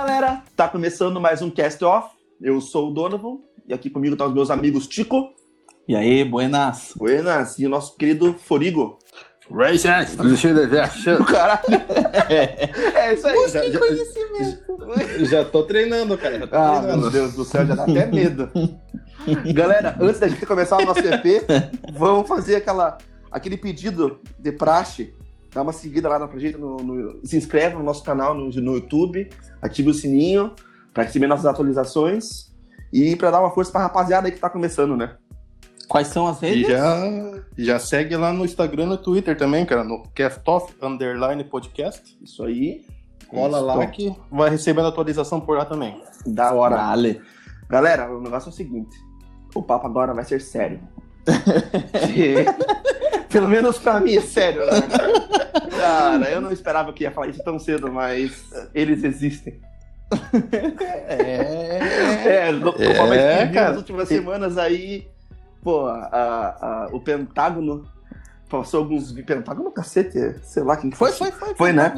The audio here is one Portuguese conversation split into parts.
galera, tá começando mais um Cast Off. Eu sou o Donovan e aqui comigo tá os meus amigos Tico, E aí, buenas. Buenas e o nosso querido Forigo. Racist, caralho. É, isso aí. Já, já- conhecimento. Já tô treinando, cara. Já tô Ah, treinando. meu Deus do céu, já dá até medo. Galera, antes da gente começar o nosso EP, vamos fazer aquela, aquele pedido de praxe. Dá uma seguida lá pra gente, no, no- se inscreve no nosso canal no, no YouTube, ative o sininho pra receber nossas atualizações e pra dar uma força pra rapaziada aí que tá começando, né? Quais são as E redes? já, já segue lá no Instagram e no Twitter também, cara, no Castoff Underline Podcast. Isso aí. Cola lá que vai recebendo atualização por lá também. Da hora. Dale. Galera, o negócio é o seguinte: o papo agora vai ser sério. Pelo menos pra mim é sério, né? Cara, eu não esperava que ia falar isso tão cedo, mas eles existem. É. É, conforme É, cara. nas últimas semanas aí, pô, a- a- o Pentágono passou alguns. Pentágono, cacete, sei lá quem que Foi, foi, foi. Foi, né?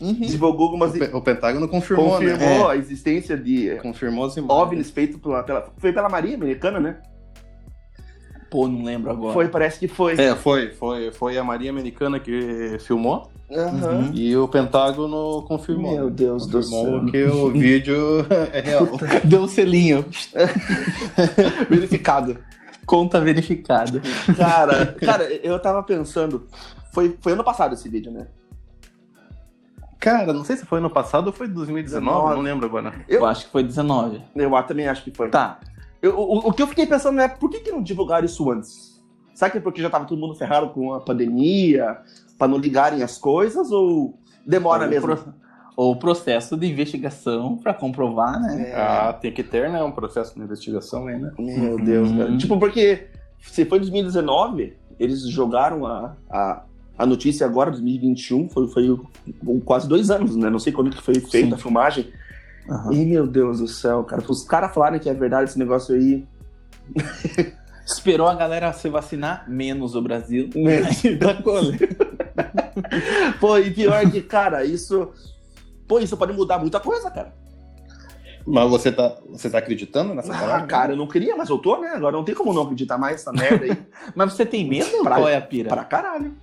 Uhum. Divulgou algumas. O, o Pentágono confirmou, confirmou né? a existência de. Confirmou as imagens. OVNIs feitos pela, pela. Foi pela Marinha Americana, né? Pô, não lembro agora. Foi, parece que foi. É, foi, foi, foi a Marinha Americana que filmou. Uhum. e o Pentágono confirmou. Meu Deus do céu. confirmou que o vídeo é real. Deu um selinho. Verificado. Conta verificada. Cara, cara, eu tava pensando. Foi, foi ano passado esse vídeo, né? Cara, não sei se foi ano passado ou foi 2019, 19. não lembro agora. Eu acho que foi 19. Eu também acho que foi. Tá. Eu- o, o que eu fiquei pensando é por que, que não divulgaram isso antes? Será que é porque já tava todo mundo ferrado com a pandemia, pra não ligarem as coisas, ou demora Ou mesmo? pro- Ou processo de investigação pra comprovar, né? É. Ah, tem que ter, né? Um processo de investigação aí, né? Meu Deus, Uhum. cara. Tipo, porque se foi 2019, eles jogaram a, a, a notícia agora, 2021, foi, foi quase dois anos, né? Não sei quando que foi feita Sim. a filmagem. Aham. E, meu Deus do céu, cara. Os caras falarem que é verdade esse negócio aí. Esperou a galera se vacinar, menos o Brasil. Né? Da. Pô, e pior que, cara, isso. Pô, isso pode mudar muita coisa, cara. Mas você tá, você tá acreditando nessa Ah, parada? cara, eu não queria, mas eu tô, né? Agora não tem como não acreditar mais nessa merda aí. Mas você tem medo? Pra- Qual é a pira? pra caralho.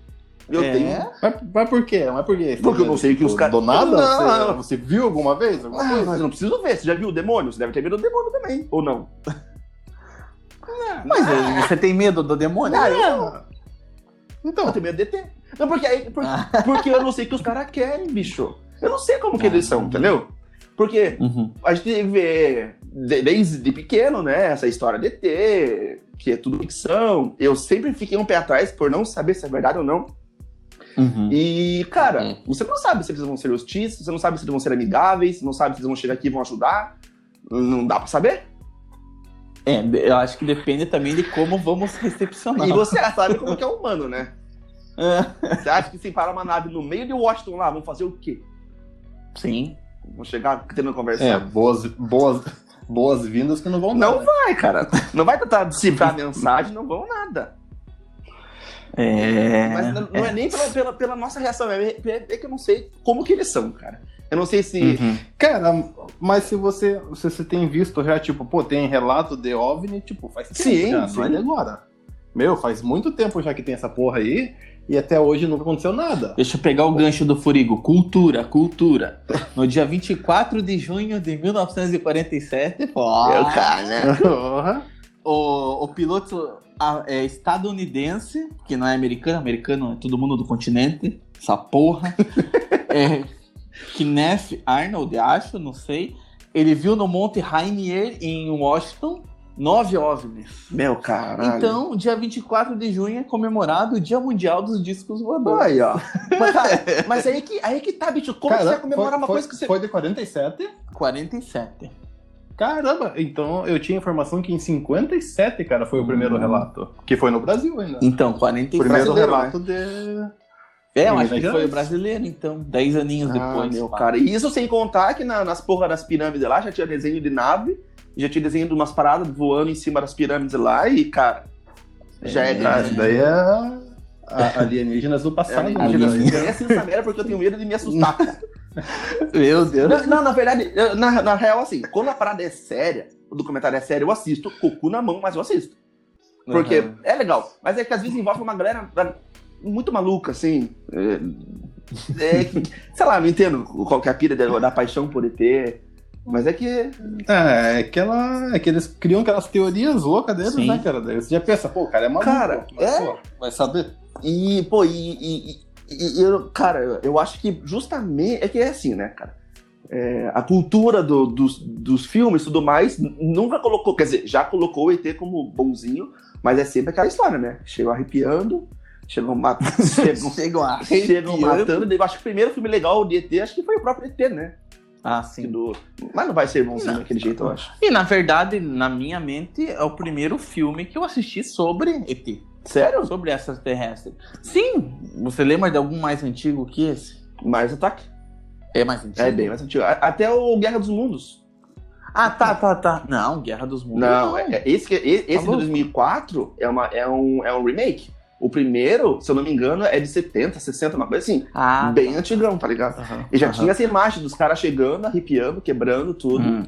Eu É? tenho. Mas, mas por quê? Mas por quê? Porque eu não sei que os caras- Do nada? Não. Você, você viu alguma vez? Alguma Ah, coisa? mas eu não preciso ver. Você já viu o demônio? Você deve ter medo do demônio também. Ou não? Mas eh, você tem medo do demônio? Ah, eu não. Então, Eu tenho medo de ter. Não, porque, aí, por- Ah. porque eu não sei o que os caras querem, bicho. Eu não sei como que eles são, entendeu? Porque Uhum. a gente vê de- desde pequeno, né, essa história de ET, que é tudo ficção. Eu sempre fiquei um pé atrás por não saber se é verdade ou não. Uhum. E, cara, Uhum. você não sabe se eles vão ser hostis, você não sabe se eles vão ser amigáveis, você não sabe se eles vão chegar aqui e vão ajudar. Não dá pra saber. É, eu acho que depende também de como vamos recepcionar. E você sabe como que é humano, né? É. Você acha que se parar uma nave no meio de Washington lá, vão fazer o quê? Sim. Vão chegar tendo é, conversa? boas, boas, boas-vindas que não vão Não né? vai, cara. Não vai tentar decifrar a mensagem, não vão nada. É. Mas não, não é nem pela, pela, pela nossa reação, é, é- é que eu não sei como que eles são, cara. Eu não sei se. Uhum. Cara, mas se você, se você tem visto já, tipo, pô, tem relato de OVNI, tipo, faz tempo Sim, já, sim. é de agora. Meu, faz muito tempo já que tem essa porra aí, e até hoje nunca aconteceu nada. Deixa eu pegar o gancho do Furigo. Cultura, cultura. No dia 24 de junho de 1947, pô, Eu, cara, né? Porra. O, o piloto a- é, estadunidense, que não é americano, americano é todo mundo do continente, essa porra. é, Kenneth Arnold, acho, não sei. Ele viu no Monte Rainier, em Washington, nove OVNIs. Meu caralho. Então, dia 24 de junho é comemorado o Dia Mundial dos Discos Voadores. Aí, ó. Mas, cara, mas aí, que, aí que tá, bicho. Como Cara, você vai comemorar foi, uma foi- coisa que você. Foi de 47? 47. Caramba, então eu tinha informação que em 57, cara, foi o primeiro Hum. relato. Que foi no Brasil ainda. Então, 47. Primeiro Brasileiro, relato. de. É, eu Em acho que foi brasileiro, então. Dez aninhos Ah, depois. meu cara. E isso sem contar que na- nas porra das pirâmides lá já tinha desenho de nave, já tinha desenho de umas paradas voando em cima das pirâmides lá e, cara. Já é, É. Ah, isso daí é a- alienígenas do É, passado. né? alienígena. alienígena. Eu essa merda porque eu tenho medo de me assustar. Meu Deus. Não, não, na verdade, na, na real, assim, quando a parada é séria, o documentário é sério, eu assisto, com o cu na mão, mas eu assisto. Porque Uhum. é legal. Mas é que às vezes envolve uma galera muito maluca, assim. É, é que- sei lá, não entendo qual que é a pira da, da paixão por ET. Mas é que. É, é que, ela, é que eles criam aquelas teorias loucas deles, Sim. né, cara? Você já pensa, pô, o cara é maluco. Cara, mas, é. pô, vai saber. E, pô, e. e- e- eu, cara, eu- acho que justamente. É que é assim, né, cara? É, a cultura do- dos, dos filmes e tudo mais nunca colocou. Quer dizer, já colocou o ET como bonzinho, mas é sempre aquela história, né? Chegam arrepiando, chegam matando. chegam, Chegam a chegam matando. Eu acho que o primeiro filme legal de ET, acho que foi o próprio ET, né? Ah, sim. do- Mas não vai ser bonzinho Não. daquele jeito, eu acho. E na verdade, na minha mente, é o primeiro filme que eu assisti sobre ET. Sério? Sobre extraterrestre. Sim! Você lembra de algum mais antigo que esse? Mais ataque. É mais antigo? É bem mais antigo. Até o Guerra dos Mundos. Ah, tá, tá, tá. Não, Guerra dos Mundos. Não, é- é- esse, esse de louco. 2004 é, uma, é, um, é um remake. O primeiro, se eu não me engano, é de 70, 60, uma coisa assim. Ah, bem antigão, tá ligado? Aham, E já aham. tinha essa imagem dos caras chegando, arrepiando, quebrando tudo. Hum.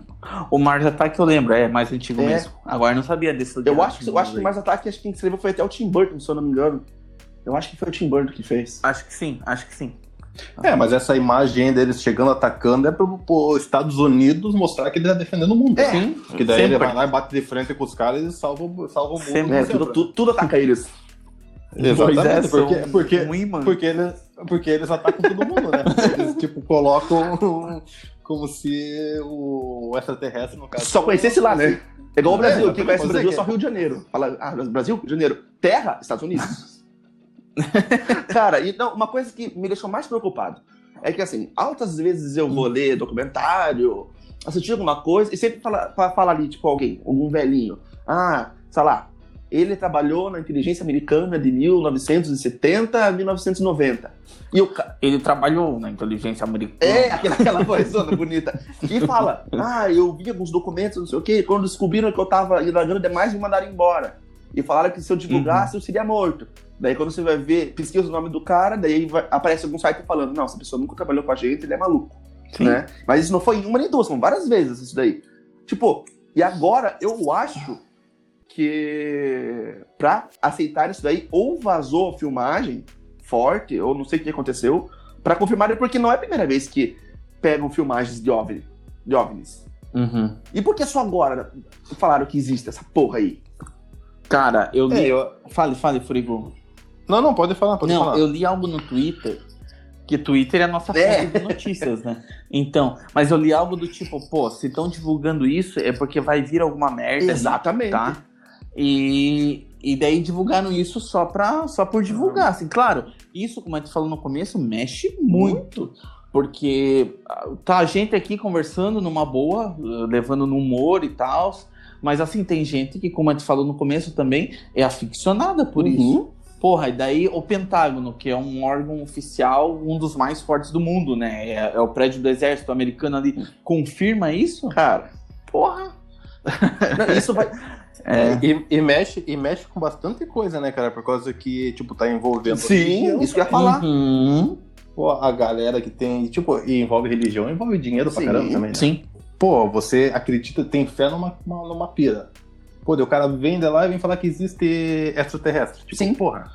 O Mars Attack eu lembro, é mais antigo É. mesmo. Agora eu não sabia desse. Eu acho que eu acho que o mais ataque acho que quem escreveu foi até o Tim Burton, se eu não me engano. Eu acho que foi o Tim Burton que fez. Acho que sim, acho que sim. É, mas essa imagem deles chegando, atacando, é pro, pro Estados Unidos mostrar que ele tá defendendo o mundo. É. Sim. Que daí ele Sempre. vai lá e bate de frente com os caras e salva, o- salva o mundo. Sempre. É, sempre. tudo, tudo, tudo ataca eles. Exatamente, Pois é, porque, porque, um porque, eles, porque eles atacam todo mundo, né? Eles, tipo, colocam como se o extraterrestre, no caso... Só conhecesse lá, né? É igual o É, Brasil. Quem conhece o é Brasil é que- só Rio de Janeiro. Fala, ah, Brasil, Rio de Janeiro. Terra, Estados Unidos. Cara, e não, uma coisa que me deixou mais preocupado é que, assim, altas vezes eu vou ler documentário, assistir alguma coisa, e sempre fala, fa- fala ali, tipo, alguém, algum velhinho. Ah, sei lá, ele trabalhou na inteligência americana de 1970 a 1990. E o ca- Ele trabalhou na inteligência americana. é, aquela, aquela vozona bonita. E fala, ah, eu vi alguns documentos, não sei o quê, quando descobriram que eu tava indagando demais, me mandaram embora. E falaram que se eu divulgasse, eu seria morto. Daí quando você vai ver, pesquisa o nome do cara, daí vai- aparece algum site falando, não, essa pessoa nunca trabalhou com a gente, ele é maluco. Sim. Né? Mas isso não foi uma nem duas, são várias vezes isso daí. Tipo, e agora eu acho que pra aceitar isso daí, ou vazou a filmagem forte, ou não sei o que aconteceu, pra confirmar, porque não é a primeira vez que pegam filmagens de OVNI, de OVNIs. Uhum. E por que só agora falaram que existe essa porra aí? Cara, eu li. É, eu... Fale, fale, Frigo. Não, não, pode falar, pode não, falar. eu li algo no Twitter. Que Twitter é a nossa É. fonte de notícias, né? Então, mas eu li algo do tipo, pô, se estão divulgando isso é porque vai vir alguma merda. Exatamente. Tá? E, e daí divulgaram isso só, pra, só por divulgar. Assim, claro, isso, como a gente falou no começo, mexe muito. Porque tá a gente aqui conversando numa boa, levando no humor e tal. Mas assim, tem gente que, como a gente falou no começo também, é aficionada por Uhum. isso. Porra, e daí o Pentágono, que é um órgão oficial, um dos mais fortes do mundo, né? É, é o prédio do exército americano ali, confirma isso? Cara, Porra! não, isso vai. É. E, e mexe, e mexe com bastante coisa, né, cara? Por causa que, tipo, tá envolvendo. Sim, religião, isso que eu ia falar. Uhum. Pô, a galera que tem, tipo, e envolve religião, envolve dinheiro pra Sim, caramba também. né? Sim. Pô, você acredita, tem fé numa, numa, numa pira. Pô, o cara vem de lá e vem falar que existe extraterrestre. Tipo, Sim. porra.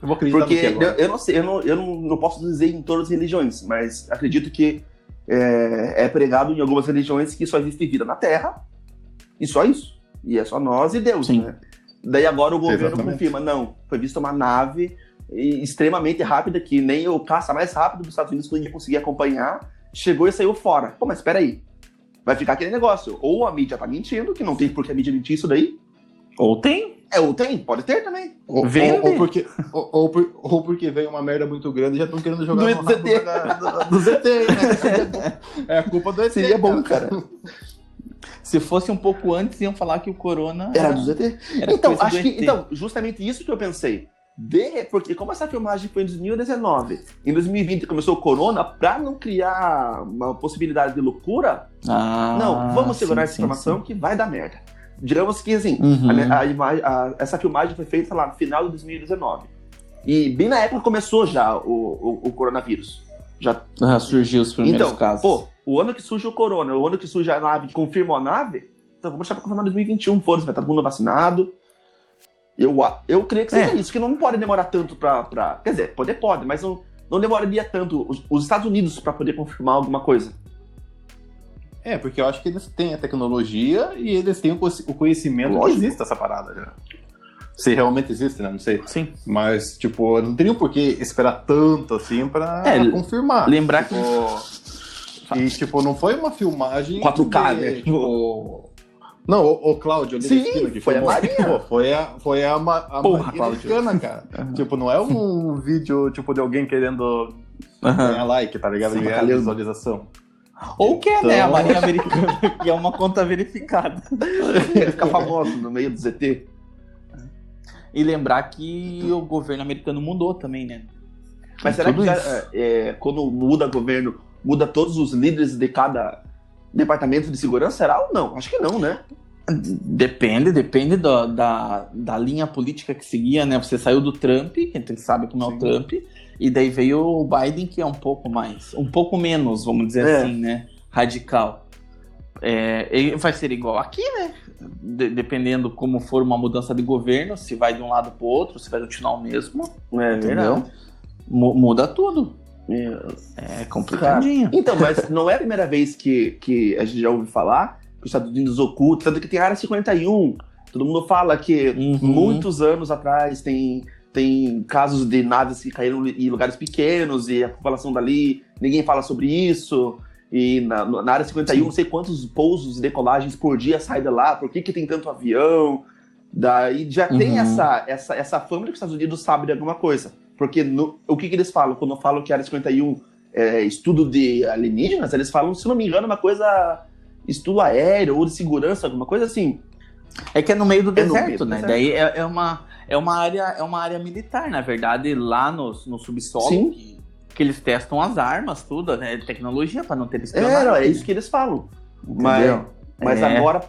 Eu vou acreditar Porque eu, eu não sei, eu não, eu não, não posso dizer em todas as religiões, mas acredito que é, é pregado em algumas religiões que só existe vida na Terra e só isso. E é só nós e Deus, Sim. né? Daí agora o governo Exatamente. confirma, não, foi vista uma nave extremamente rápida que nem o caça mais rápido dos Estados Unidos podia conseguir acompanhar, chegou e saiu fora. Pô, mas espera aí. Vai ficar aquele negócio. Ou a mídia tá mentindo, que não tem por que a mídia mentir isso daí. Ou tem. É, ou tem, pode ter também. Ou, ou, ou porque, ou, ou por- ou porque veio uma merda muito grande e já estão querendo jogar Do ZT. da- do, do ZT, né? É a culpa do ET. Seria bom, cara. Se fosse um pouco antes, iam falar que o Corona Era do ZT. era Então, acho que, então, justamente isso que eu pensei. De, porque como essa filmagem foi em 2019, em 2020 começou o corona, pra não criar uma possibilidade de loucura, Ah, não, vamos segurar sim, essa sim, informação que vai dar merda. Digamos que assim, Uhum. a- a a- essa filmagem foi feita lá no final de 2019. E bem na época começou já o, o- o coronavírus. Já Já surgiu os primeiros então, casos. pô, o ano que surge o corona, o ano que surge a nave, que confirma a nave, então vamos deixar pra confirmar em 2021, foda-se, vai estar todo mundo vacinado. Eu, eu creio que seja É. isso, que não pode demorar tanto pra, pra. Quer dizer, poder pode, mas não, não demoraria tanto os, os Estados Unidos pra poder confirmar alguma coisa. É, porque eu acho que eles têm a tecnologia e eles têm o conheci- o conhecimento Lógico. que existe essa parada já. Se realmente existe, né? Não sei. Sim. Mas, tipo, não teriam por que esperar tanto assim pra É, confirmar. lembrar tipo, E, tipo, não foi uma filmagem. 4K, de, né? Tipo. Não, o, o Cláudio ali Sim, esquina que foi a. Marinha. Pô, foi a, foi a, Ma- a Porra, Maria cara. Tipo, não é um vídeo, tipo, de alguém querendo ganhar like, tá ligado? Sim, Ganhar bacalhau. visualização. Ou que é, né? A Então- Marinha Americana, que é uma conta verificada. Ele fica famoso no meio do ZT. E lembrar que o governo americano mudou também, né? Mas será que já, isso. é, quando muda governo, muda todos os líderes de cada departamento de segurança? Será ou não? Acho que não, né? Depende, depende da, da, da linha política que seguia, né? Você saiu do Trump, que a gente sabe como é o Sim. Trump, e daí veio o Biden, que é um pouco mais, um pouco menos, vamos dizer É. assim, né? Radical. É, ele vai ser igual aqui, né? De- dependendo como for uma mudança de governo, se vai de um lado pro outro, se vai continuar o mesmo, É entendeu? Mu- muda tudo. É. Complicadinho. Então, mas não é a primeira vez que, que a gente já ouve falar que os Estados Unidos ocultam, tanto que tem a área 51. Todo mundo fala que Uhum. muitos anos atrás tem, tem casos de naves que caíram em lugares pequenos e a população dali, ninguém fala sobre isso. E na, na área 51, Sim. não sei quantos pousos e decolagens por dia saem de lá, por que, que tem tanto avião. Daí já tem Uhum. essa, essa, essa fama de que os Estados Unidos sabem de alguma coisa. Porque no- o que, que eles falam? Quando falam que a área 51 é estudo de alienígenas, eles falam, se não me engano, uma coisa. estudo aéreo ou de segurança, alguma coisa assim. É que é no meio do É deserto, meio do né? deserto. Daí é, é uma, é, uma área, é uma área militar, na verdade, lá no, no subsolo, que, que eles testam as armas, tudo, né? Tecnologia para não ter É, espionagem. não, é isso que eles falam. Mas, mas É. agora,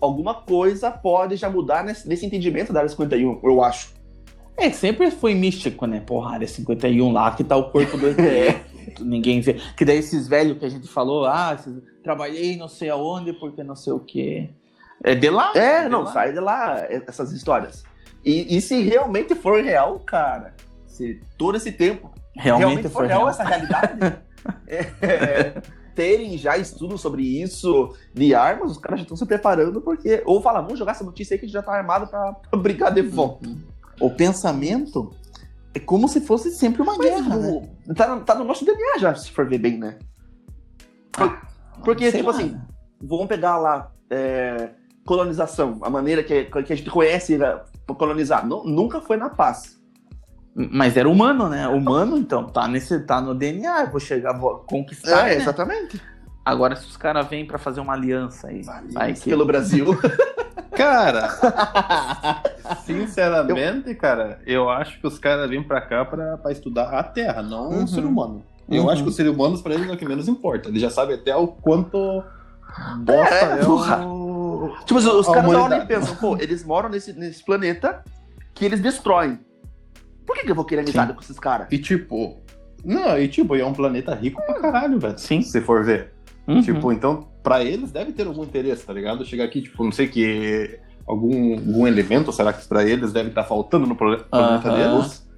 alguma coisa pode já mudar nesse, nesse entendimento da área 51, eu acho. É, sempre foi místico, né? Porra, área 51 lá, que tá o corpo do ET. É. Ninguém vê. Que daí esses velhos que a gente falou, ah, esses- trabalhei não sei aonde, porque não sei o quê. É de lá. É, de não, lá. sai de lá é, essas histórias. E, e se realmente for real, cara, se todo esse tempo Realmente, for foi real real. essa realidade, é, terem já estudos sobre isso de armas, os caras já estão se preparando porque. Ou fala, vamos jogar essa notícia aí que a gente já tá armado pra, pra brigar de volta. O pensamento é como se fosse sempre uma guerra, né? O- tá, no- tá no nosso DNA já, se for ver bem, né? Por- Porque, tipo lá, assim, né? vamos pegar lá é, colonização, a maneira que, que a gente conhece né, colonizar. Nu- nunca foi na paz. Mas era humano, né? Humano, então, tá, nesse, tá no DNA, vou chegar, vou conquistar. né? É, exatamente. Agora, se os caras vêm pra fazer uma aliança aí, vai que... Pelo Brasil. Cara, sinceramente, cara, eu acho que os caras vêm pra cá pra, pra estudar a Terra, não Uhum. o ser humano. Eu Uhum. acho que os seres humanos, pra eles, é o que menos importa. Eles já sabem até o quanto bosta É, é, o... tipo, os, os A caras da hora e pensam, pô, eles moram nesse, nesse planeta que eles destroem. Por que, que eu vou querer amizade com esses caras? E tipo... Não, e tipo, é um planeta rico pra caralho, velho. Sim. Se for ver. Uhum. Tipo, então, pra eles deve ter algum interesse, tá ligado? Chegar aqui, tipo, não sei que. Algum, algum elemento, será que pra eles deve estar faltando no planeta Aham. deles?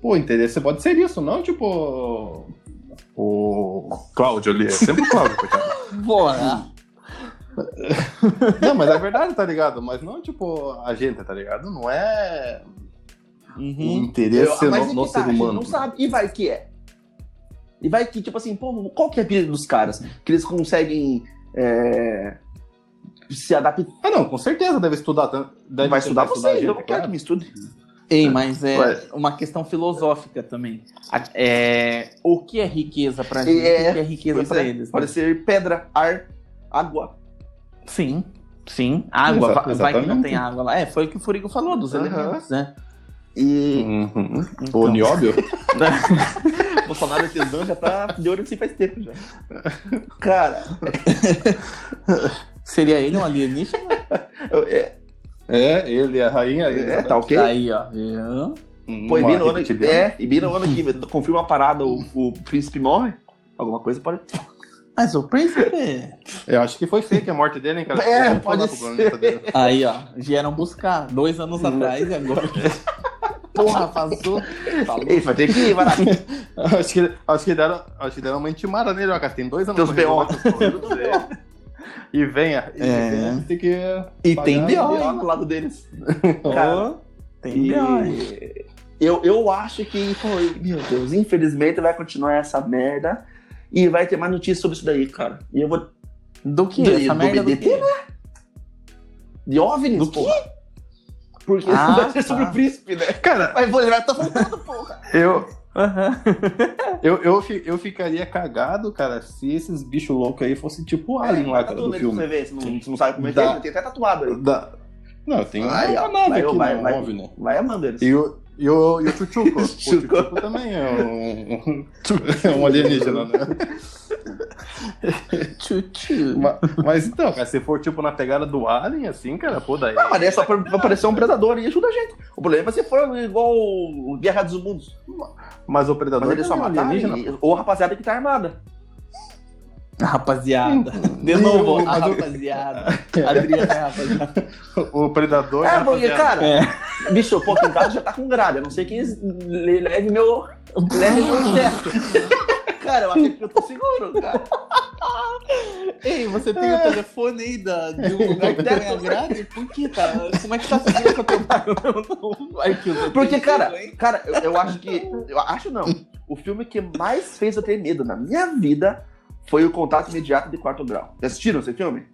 Pô, interesse pode ser isso, não tipo. O Cláudio ali, é sempre o Cláudio, coitado. Bora. Não, mas é verdade, tá ligado? Mas não tipo a gente, tá ligado? Não é um Uhum. interesse Eu- mas no, e no tá, ser a gente humano. não sabe. E vai que é. E vai que, tipo assim, pô, qual que é a pilha dos caras? Que eles conseguem é, se adaptar. Ah, não, com certeza deve estudar. Deve vai estudar você, a gente, eu não quero que me estude. Ei, mas é Ué. uma questão filosófica também. É, o que é riqueza pra gente? É, o que é riqueza pra é, eles? Pode né? ser pedra, ar, água. Sim, sim. Água, Exa- vai, vai que não tem água lá. É, foi o que o Furigo falou dos Aham. elementos, né? E Uhum. Então. O Nióbio? Bolsonaro tesão já tá de olho assim faz tempo já. Cara, Seria ele um alienígena? é, É, ele, a rainha. é, tá ok? Aí, ó. viu? Pô, e bem ano, reptiliano. é, e bem no ano que confirma uma parada, o, o príncipe morre. Alguma coisa pode. Mas o príncipe. Eu acho que foi fake a morte dele, hein, cara? É, pode ser. dele. Aí, ó, vieram buscar dois anos atrás e agora. Porra, passou. Falou. Ei, vai ter que ir, vai lá. Acho que, acho, que deram, acho que deram uma intimada nele, ó, cara. Tem dois anos Teus B.O. E venha. E É. venha, tem que. E tem B.O., do lado deles. Cara, Tem E B.O., eu, eu acho que, pô, meu Deus, infelizmente vai continuar essa merda e vai ter mais notícias sobre isso daí, cara. E eu vou. Do que? Do- Essa do merda do BDT, quê? De OVNIs, Do porra. Porque Ah, vai ser sobre tá. o príncipe, né? Cara, Mas vou lembrar, tá faltando, porra. eu, Aham. eu, eu, eu ficaria cagado, cara, se esses bichos loucos aí fossem tipo o Alien lá, cara, Tá do tudo aí pra filme. Você vê, você não, você não sabe como é que é, tem até tatuado aí. Da... Não, tem uma, Vai, ó, uma nave vai, aqui, vai, né? vai, Um OVNI. vai amando eles. E o, e o, e o Chuchuco. o Chuchuco. Também é um, é um alienígena, né? Tchu-tchu. Ma- Mas, então, cara, se for tipo na pegada do Alien, assim, cara, pô, daí. Não, mas é só pra pra aparecer um predador e ajuda a gente. O problema é se for igual o Guerra dos Mundos. Mas o predador Mas eles só é mataram alienígena. e- ou a rapaziada que tá armada. Rapaziada. De novo, a o- rapaziada. Adriana é a rapaziada. O predador. É, a porque, cara, É. bicho, pô, aqui em casa já tá com grade. A não sei quem le- leve meu. Leve meu teto. Cara, eu acho que eu tô seguro, cara. Ei, você tem o telefone aí da, de um lugar que tem a grade? Por que, cara? Como é que tá seguindo com o teu pai? Eu Porque, cara, cara, eu, eu acho que. Eu acho não. O filme que mais fez eu ter medo na minha vida foi o Contato Imediato de Quarto Grau. Já assistiram esse filme?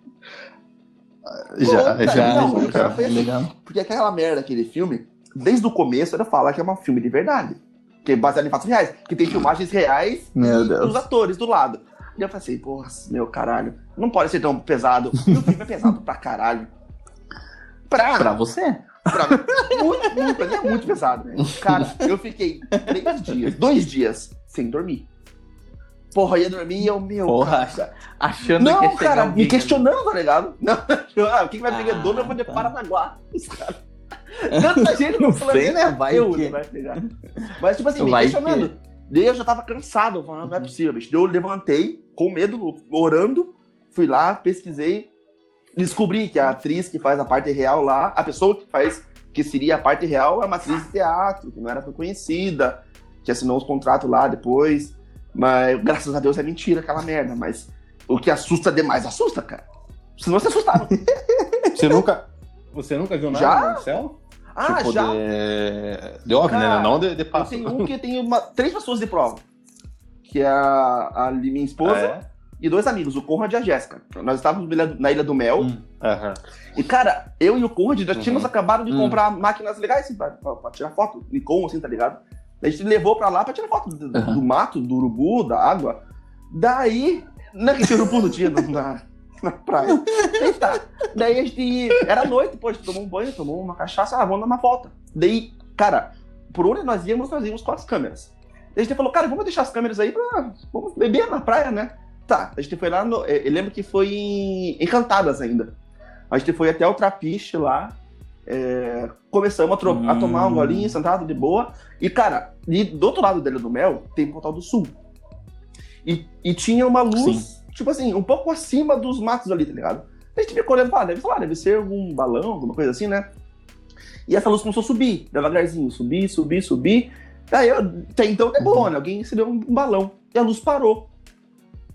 Já, já, não, já. cara, foi assim. legal. Porque aquela merda daquele filme, desde o começo, era falar que é um filme de verdade. Que é baseado em fatos reais. Que tem filmagens reais Meu e Deus. os atores do lado. E eu falei assim, porra, meu caralho, não pode ser tão pesado. O filme é pesado pra caralho. Pra, Pra você? pra muito, muito, mas é muito pesado. Cara, eu fiquei três dias, dois dias, sem dormir. Porra, ia dormir e eu, meu. Porra, cara. achando que ia Não, cara, alguém me questionando, tá ligado? Não, ah, quem vai pegar Ah, dono eu vou de tá. Paranaguá. Os caras. Tanta gente Não no planeta sei, né? Vai eu que- não vai pegar. Mas, tipo assim, me Vai questionando. Daí eu já tava cansado, falando, não é possível, bicho. Daí eu levantei, com medo, orando, fui lá, pesquisei, descobri que a atriz que faz a parte real lá, a pessoa que faz, que seria a parte real, é uma atriz de teatro, que não era tão conhecida, que assinou os contratos lá depois. Mas, graças a Deus, é mentira aquela merda. Mas o que assusta demais, assusta, cara. Senão você assustava. Você nunca. Você nunca viu nada Já? no céu? Ah, tipo, já. De, de OVNI, Cara, né? Não de, de Eu passo. tenho um que tem uma, três pessoas de prova. Que é a, a minha esposa É? e dois amigos, o Conrad e a Jéssica. Nós estávamos na Ilha- do Mel. Hum. Aham. E, cara, eu e o Conrad já tínhamos Uhum. acabado de Hum. comprar máquinas legais, assim, pra, pra- pra tirar foto. Nikon, assim, tá ligado? A gente levou pra lá pra tirar foto do, Uhum. do mato, do urubu, da água. Daí. Não é que tinha urubu no dia na, na praia. Daí tá. Daí a gente. Era noite, depois a gente tomou um banho, tomou uma cachaça, ah, vamos dar uma volta. Daí, cara, por onde nós íamos, nós íamos com as câmeras. Daí a gente falou, cara, vamos deixar as câmeras aí pra. Vamos beber na praia, né? Tá, a gente foi lá no. eh, Eu lembro que foi em Encantadas ainda. A gente foi até o Trapiche lá. É, começamos a, tro- a Hum. tomar um golinho, sentado de boa. E, cara, e do outro lado dele do mel tem Pontal do Sul. E, e tinha uma luz, tipo assim, um pouco acima dos matos ali, tá ligado? A gente ficou olhando ah, deve, sei lá, deve ser algum balão, alguma coisa assim, né? E essa luz começou a subir, devagarzinho, subir, subir, subir. Aí eu, até então é bom, né? Alguém recebeu um balão. E a luz parou.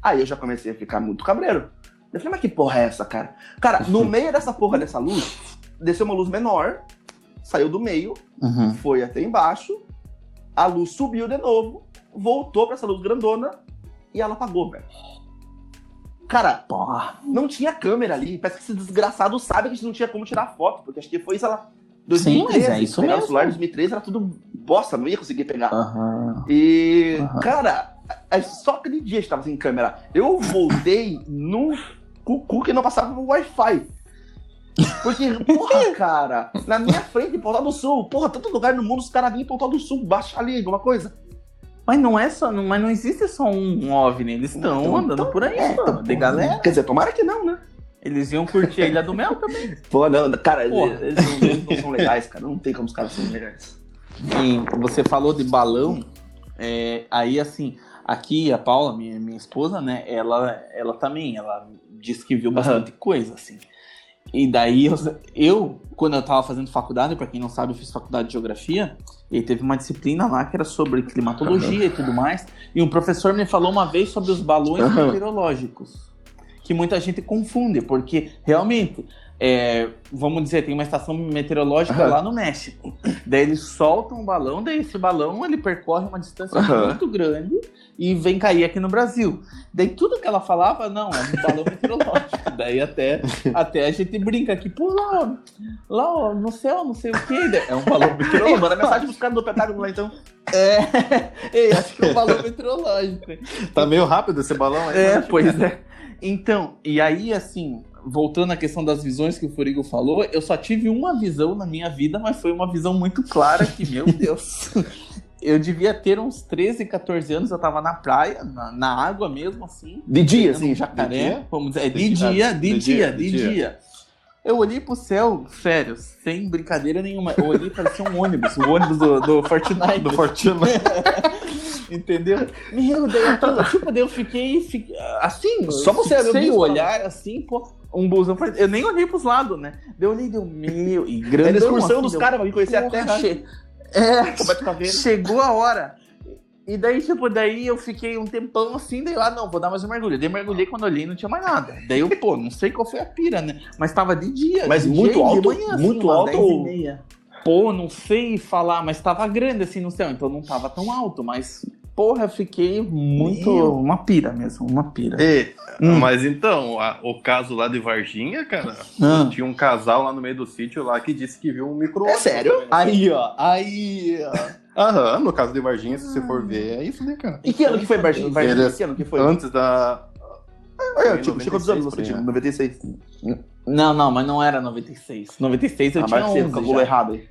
Aí eu já comecei a ficar muito cabreiro. Eu falei, mas que porra é essa, cara? Cara, no meio dessa porra dessa luz, desceu uma luz menor, saiu do meio, Uhum. foi até embaixo, a luz subiu de novo, voltou pra essa luz grandona e ela apagou, velho. Cara, Porra. não tinha câmera ali. Parece que esse desgraçado sabe que a gente não tinha como tirar foto, porque acho que foi, sei lá, 2013. Sim, é isso Pegar mesmo. O celular de 2013 era tudo bosta, não ia conseguir pegar. Aham. E, Aham. cara, a- só aquele dia a gente tava sem câmera. Eu voltei num cucu que não passava no Wi-Fi. Porque, porra, cara, na minha frente, em Pontal do Sul, porra, tanto lugar no mundo, os caras vinham em Pontal do Sul, baixa ali alguma coisa. Mas não é só, não, mas não existe só um OVNI, eles estão Então- andando por aí, mano, de galera. Quer dizer, tomara que não, né? Eles iam curtir a Ilha do Mel também. Pô, não, cara, Porra. eles, eles não, eles não são legais, cara. Não tem como os caras serem legais. que você falou de balão, é, aí assim, aqui a Paula, minha, minha esposa, né, ela, ela também, ela disse que viu bastante coisa, assim. E daí eu, eu, quando eu tava fazendo faculdade, para quem não sabe, eu fiz faculdade de geografia, e teve uma disciplina lá que era sobre climatologia e tudo mais, e um professor me falou uma vez sobre os balões meteorológicos, que muita gente confunde, porque realmente é, vamos dizer, tem uma estação meteorológica lá no México. Daí eles soltam um balão, daí esse balão ele percorre uma distância muito grande e vem cair aqui no Brasil. Daí tudo que ela falava, não, é um balão meteorológico. daí até, até a gente brinca aqui, pô, lá, lá no céu, não sei o que, é um balão Ei, meteorológico. manda mensagem pros caras do Pentágono lá então. É, ei, acho que é um balão meteorológico. Tá meio rápido esse balão aí. É, pois é. Então, e aí, assim, voltando à questão das visões que o Furigo falou, eu só tive uma visão na minha vida, mas foi uma visão muito clara que, meu Deus. Eu devia ter uns 13, 14 anos, eu tava na praia, na, na água mesmo, assim. De dia, assim, jacaré, de dia? vamos dizer, é, De de dia, de dia, de dia. dia. Eu olhei pro céu, sério, sem brincadeira nenhuma. Eu olhei parecia um ônibus, o ônibus do, do Fortnite. Do Fortuna. Entendeu? Meu, daí aquilo, tipo, daí eu fiquei, fiquei assim, Só você sem o olhar, assim, pô, um busão, eu nem olhei pros lados, né? Daí eu olhei, deu meu, e grande. Era a excursão dos caras pra vir conhecer a terra. É, Roberto Caveira. chegou a hora. E daí, tipo, daí eu fiquei um tempão assim, daí lá, não, vou dar mais um mergulho. Daí mergulhei quando olhei não tinha mais nada. Daí eu, pô, não sei qual foi a pira, né? Mas tava de dia. Mas de muito dia e alto? De manhã, assim, Muito alto 10 e ou- meia. Pô, não sei falar, mas tava grande assim no céu, então não tava tão alto, mas. Porra, eu fiquei muito. Meu. Uma pira mesmo, uma pira. E, Hum. Mas então, a- o caso lá de Varginha, cara, Ah. tinha um casal lá no meio do sítio lá que disse que viu um micro É sério? Aí, ó, aí, ó. Aham, no caso de Varginha, se você for ver, é isso, né, cara? E que ano que foi, Varginha? Varginha? Que ano que foi? Antes da. É, tipo, tinha quantos anos 96 você tinha? né? 96. Não, não, mas não era 96. 96 eu Ah, tinha mas você 11 calculou já. errado aí.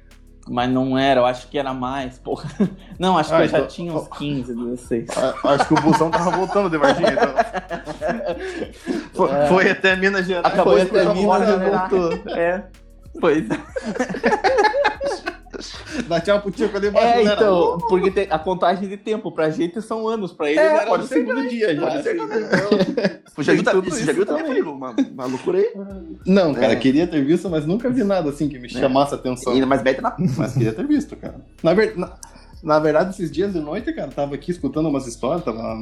Mas não era, eu acho que era mais, porra. Não, acho que Ah, eu já então- tinha uns 15, 16. a- Acho que o busão tava voltando de Varginha, então. Foi, É. foi até Minas Gerais. Acabou Foi de até Minas e né? voltou. É. Pois é. Dá tchau pro Tico ali É, embaixo, né? então, porque tem- a contagem de tempo pra gente são anos, pra ele É, era pode ser segundo dia já. Pode ser assim, então, Você já viu, tá- você já viu também, também. Furigo? Uma, uma loucura aí. Não, cara, É. queria ter visto, mas nunca vi nada assim que me chamasse a atenção. Ainda mais beta na Mas queria ter visto, cara. Na, ver- na- na verdade, esses dias de noite, cara, tava aqui escutando umas histórias, tava.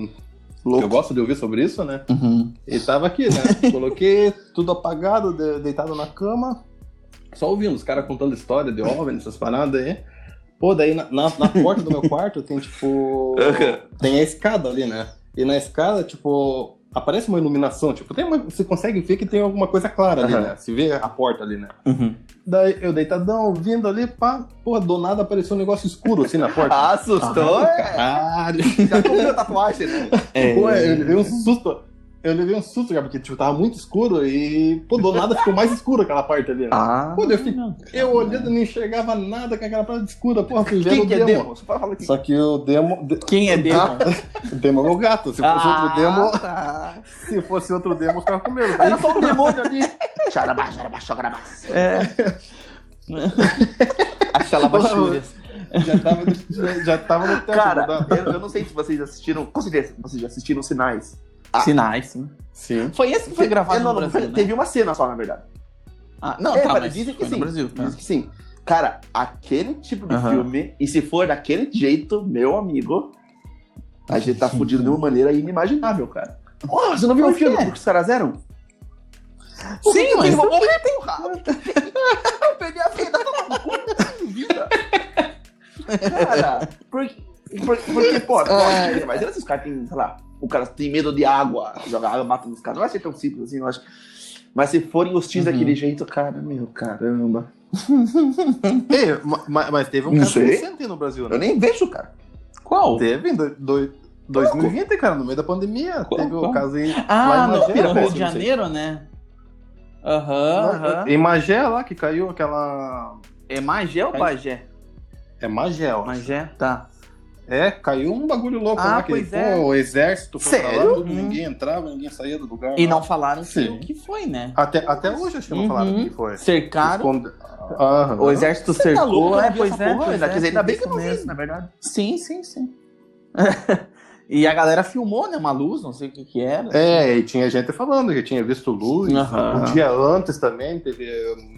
louco. Eu gosto de ouvir sobre isso, né? Uhum. E tava aqui, né? Coloquei tudo apagado, de- deitado na cama, só ouvindo os caras contando história de OVNI, essas paradas aí. Pô, daí na, na, na porta do meu quarto tem, tipo. tem a escada ali, né? E na escada, tipo. Aparece uma iluminação, tipo, tem uma, você consegue ver que tem alguma coisa clara ali, Aham. né? Se vê a porta ali, né? Uhum. Daí eu deitadão, vindo ali, pá, porra, do nada apareceu um negócio escuro assim na porta. Ah, assustou, é. Caralho! Já comprou a tatuagem, né? É, Pô, eu levei um susto. Eu levei um susto, cara, porque tipo, tava muito escuro e, pô, do nada ficou mais escuro aquela parte ali. Né? Ah. Pô, eu, fiquei- eu olhando não enxergava nada com aquela parte escura, porra, fui ver Quem o que é demo. demo? Só que o demo. de- Quem é dele? o demo é meu gato. Se fosse outro demo. tá. Se fosse outro demo, eu ficava com medo. Era só um demônio ali. Xarabá, xarabá, xarabá. É. A Xalabachúrias. Já tava, já, já tava no teto Cara, da- eu, eu não sei se vocês assistiram. Com certeza, vocês já assistiram Sinais. Ah. Sinais, sim. Sim. Foi esse que foi gravado É, não, no Brasil, né? Teve uma cena só, na verdade. Ah, não, É, tá, mas mas dizem que foi sim. no Brasil. tá. Dizem que sim. Cara, aquele tipo de Aham. filme, e se for daquele jeito, meu amigo, a gente tá fudido de uma maneira inimaginável, cara. Porra, você não viu o Por quê? filme que os caras eram? Sim, mas... Eu vou morrer, rabo. Eu peguei a vida, cu, tenho vida. Cara, porque, porque, porque pô, Ai. mas se os caras têm, sei lá, o cara tem medo de água, joga água, mata os caras, não vai ser tão simples assim, eu acho. Mas se forem hostis Uhum. daquele jeito, cara, meu, caramba. É, ma- ma- mas teve um Não caso recente no Brasil, né? Eu nem vejo, cara. Qual? Teve em do, do- 2020, cara, no meio da pandemia. Qual, teve qual? o caso em, Ah, em no, Magé, no Rio de. Janeiro, né? Aham, aham. Em Magé lá que caiu aquela. É Magé ou É. Bagé? É Magé, ó. Magé, tá. É, caiu um bagulho louco Ah, lá, que pois pô, é. o exército foi pra Sério? lá, ninguém entrava, ninguém saía do lugar. E lá. não falaram Sim. o que foi, né? Até, até hoje acho que não Uhum. falaram o que foi. Cercaram, Esconde- Aham. o exército Você tá cercou. louco? Eu é, vi pois é, porra é, ainda bem que eu não vi na verdade. Sim, sim, sim. e a galera filmou, né? Uma luz, não sei o que que era. É, e tinha gente falando que tinha visto luz. Aham. Um dia antes também teve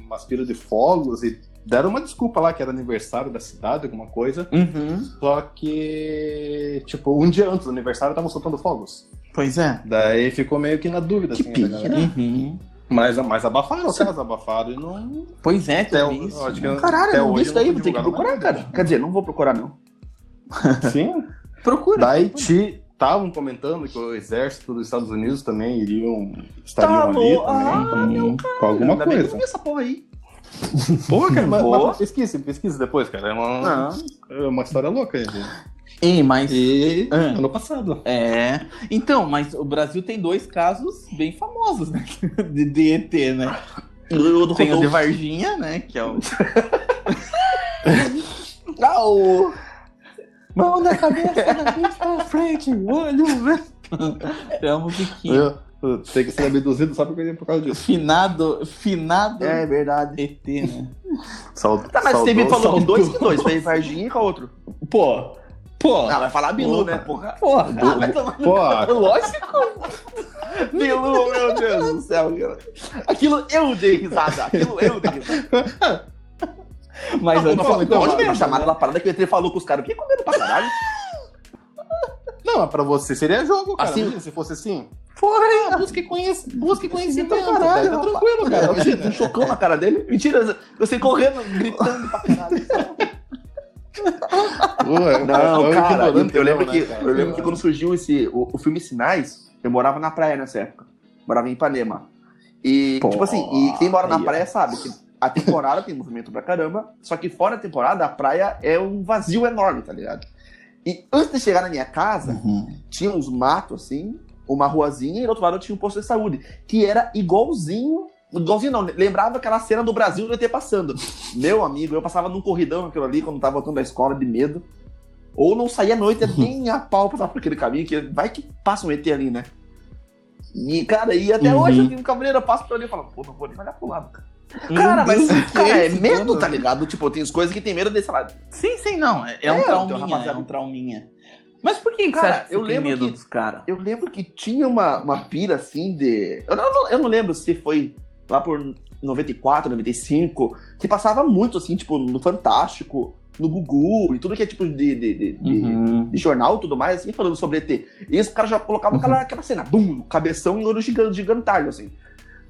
umas pilhas de fogos e deram uma desculpa lá que era aniversário da cidade, alguma coisa. Uhum. Só que, tipo, um dia antes do aniversário estavam soltando fogos. Pois é. Daí ficou meio que na dúvida. Que assim, pique, galera. Uhum. Mas, mas abafaram o caso, abafaram e não. Pois é, Até, o- isso. acho que né? Caralho, até hoje isso daí, vou ter que procurar, cara. Quer dizer, não vou procurar, não. Sim. Procura. Daí estavam comentando que o exército dos Estados Unidos também iriam estariam Tá ali também Ah, com- meu com alguma Ainda bem que eu coisa. vi essa porra aí. Pô, cara, mas, Boa. mas pesquise, pesquise depois, cara. É uma, é uma história louca. gente. Ei, mas. E Ah. ano passado. É. Então, mas o Brasil tem dois casos bem famosos, né? De, de ET, né? O do Tem o de. Varginha, né? Que é o. Ah, o... Mão na cabeça, na frente pra frente, olho, né? É uma musiquinha. Sei que ser abduzido só porque por causa disso. Finado, finado É verdade. ET, né? Saud, Tá, mas você me falou que dois que dois. Foi Varginha e qual outro? Pô, pô. Ah, vai falar Bilu, Porra. né, porra? Porra. Ah, vai tomar no Pô, Lógico. Bilu, meu Deus do céu. Aquilo eu dei risada. Aquilo eu dei risada. Mas não, antes não, foi muito onde veio a chamada da parada que o ET falou com os caras? Fiquei comendo pra caralho. Não, mas pra você seria jogo, cara. Assim- se fosse assim. Porra, busque, conhece, busque conhecimento, Então, caralho. tá tranquilo, cara. Imagina, um chocão na cara dele. Mentira, você correndo, gritando pra caralho. Pô, Não, é cara, eu, eu lembro não, que, né, cara? eu lembro que quando surgiu esse, o, o filme Sinais, eu morava na praia nessa época. Morava em Ipanema. E, Pô, tipo assim, e quem mora na praia sabe que a temporada tem movimento pra caramba, só que fora da temporada a praia é um vazio enorme, tá ligado? E antes de chegar na minha casa, Uhum. tinha uns matos assim, uma ruazinha, e do outro lado tinha um posto de saúde, que era igualzinho. Igualzinho não, lembrava aquela cena do Brasil do ET passando. Meu amigo, eu passava num corridão aquilo ali quando tava voltando da escola de medo. Ou não saía à noite, nem a pau passava por aquele caminho, que vai que passa um ET ali, né? E, cara, e até Uhum. hoje eu tenho um cabeleiro, eu passo por ali e falo, pô, não vou nem olhar pro lado, cara. Meu Cara, mas Deus, que cara, é medo, mano? tá ligado? Tipo, tem as coisas que tem medo de, sei lá, Sim, sim, não. É, é É, um uma trauminha, é um trauminha. Mas por que, que Cara, você acha que eu lembro medo que- dos caras? Eu lembro que tinha uma, uma pira assim de. Eu não, eu não lembro se foi lá por 94, 95, que passava muito assim, tipo, no Fantástico, no Gugu e tudo que é tipo de, de, de, Uhum. de jornal e tudo mais, assim, falando sobre ET. E esse cara já colocava aquela, aquela cena, bum, cabeção e olho gigan- gigantalho, assim.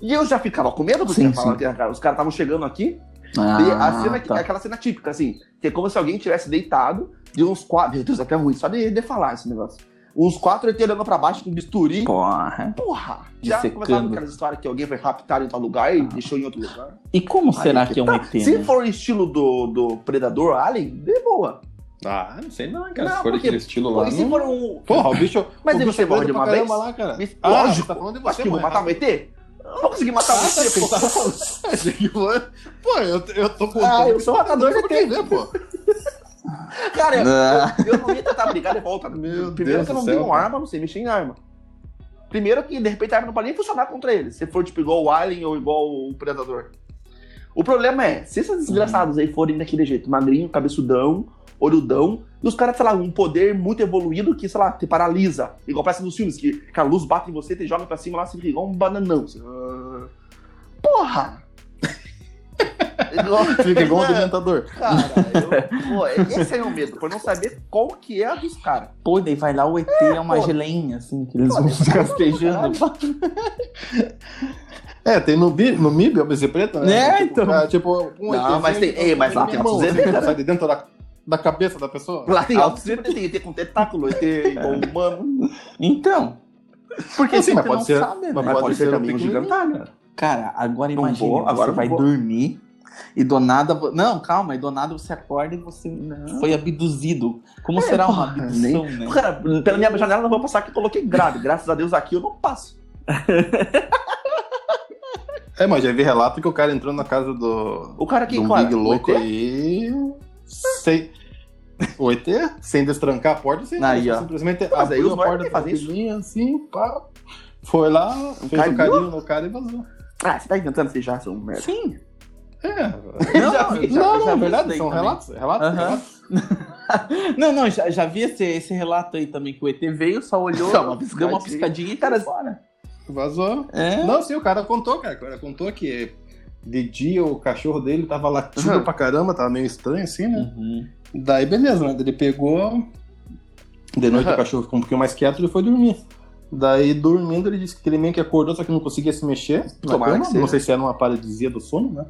E eu já ficava com medo, porque Sim, que os caras estavam chegando aqui, Ah, e a cena, que- tá. aquela cena típica, assim, que é como se alguém tivesse deitado de uns quatro. Meu Deus, até ruim, só de, de falar esse negócio. Uns quatro ET olhando pra baixo com bisturi. Porra. Porra! Já começava aquelas histórias que alguém foi raptado em tal lugar e deixou em outro lugar. E como será Aí que é um tá. ET, Se né? for o estilo do, do Predador Alien, de boa. Ah, não sei não, cara. Não, se for porque- daquele estilo lá. e se não- for um. Porra, o bicho. Mas o bicho você é morre de uma vez? lá, cara. Ah, lógico. tá falando de Acho você, que eu vou matar um ET? Eu não vou conseguir matar Ah, ET, pô. pô. Achei que foi- Pô, eu, eu tô contando. Ah, eu sou tá matador de vê, pô. Cara, eu, eu, eu não ia tentar brigar de volta. Meu Primeiro Deus que eu não tenho cara. arma, não sei mexer em arma. Primeiro que, de repente, a arma não pode nem funcionar contra ele. Se for, tipo, igual o Alien ou igual o Predador. O problema é, se esses desgraçados aí forem daquele jeito, magrinho, cabeçudão, orudão, e os caras, sei lá, um poder muito evoluído que, sei lá, te paralisa. Igual parece nos filmes, que, que a luz bate em você, te joga pra cima lá, você fica igual um bananão. Você, ah, Porra! igual, Fica igual um dementador. Cara, eu, pô, esse é o medo, por não saber qual que é a dos caras. Pô, daí vai lá o ET, é uma pô. geleinha, assim, que eles Pô, vão se rastejando. É, tem no, Bi- no MIB a BZ preta, né? É, tipo, então. é, tipo, um Não, ETzinho mas tem- que ei, mas lá tem assim, ET, que cara. sai de dentro da, da cabeça da pessoa. Lá tem Ah, alto sempre tem ET com tentáculo, ET igual humano. Então. Porque Assim, você mas não pode ser- sabe, né? mas pode, pode ser um pequenininho. gigantalho. Cara, agora Não imagine, vou, agora vai vou. dormir e do nada... Não, calma, e do nada você acorda e você Não. foi abduzido. Como É, será uma abdução, nem- né? Cara, pela minha janela não vou passar que eu coloquei grave. Graças a Deus aqui eu não passo. É, mas já vi relato que o cara entrou na casa do, O cara aqui, do cara, Big o Louco aí. Sei. O ET, sem destrancar a porta, sem Aí, ó. simplesmente Mas aí abriu os a porta fazer isso. tranquilinho, assim, pá. Foi lá, fez carinho? o carinho no cara e vazou. Ah, você tá inventando você já, seu merda. Sim. É. Não, Já vi, já- não, já não, vi é verdade, daí são também. relatos, relatos, Aham. relatos. Não, não, já, já vi esse, esse relato aí também, que o ET veio, só olhou, Só uma deu uma piscadinha e Cara, cara fora. Vazou. É. Não, sim, o cara contou, cara. O cara contou que de dia o cachorro dele tava latindo Uhum. pra caramba, tava meio estranho assim, né? Uhum. Daí beleza, né? Ele pegou. De noite Uhum. o cachorro ficou um pouquinho mais quieto e ele foi dormir. Daí dormindo ele disse que ele meio que acordou, só que não conseguia se mexer. Tomara cama. Não sei se era uma paralisia do sono, né?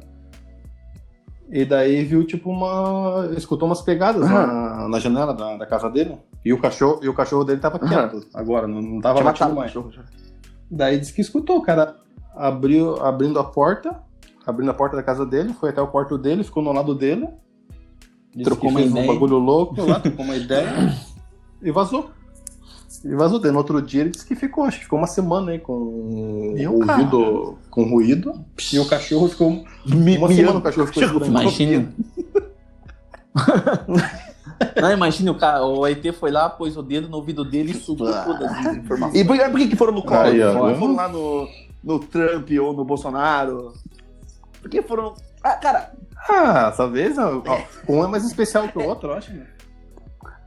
E daí viu tipo uma. Escutou umas pegadas Uhum. na, na janela da, da casa dele. E o cachorro, e o cachorro dele tava Uhum. quieto agora, não, não tava latindo mais. cachorro. Daí disse que escutou, o cara abriu, abrindo a porta, abrindo a porta da casa dele, foi até o quarto dele, ficou no lado dele. Disse Trocou que uma fez um ideia. bagulho louco lá, trocou uma ideia e vazou. E vazou. Daí no outro dia ele disse que ficou, acho que ficou uma semana aí com Meu ouvido com ruído. E o cachorro ficou. uma semana o cachorro ficou estranho. Imagina. Não, imagina o cara, o ET foi lá, pôs o dedo no ouvido dele e sugou todas as informações. E por, por que, que foram no colo? Não foram lá no, no Trump ou no Bolsonaro? Por que foram. Ah, cara, Ah, essa vez ó, ó, um é mais especial que o outro, eu acho. né?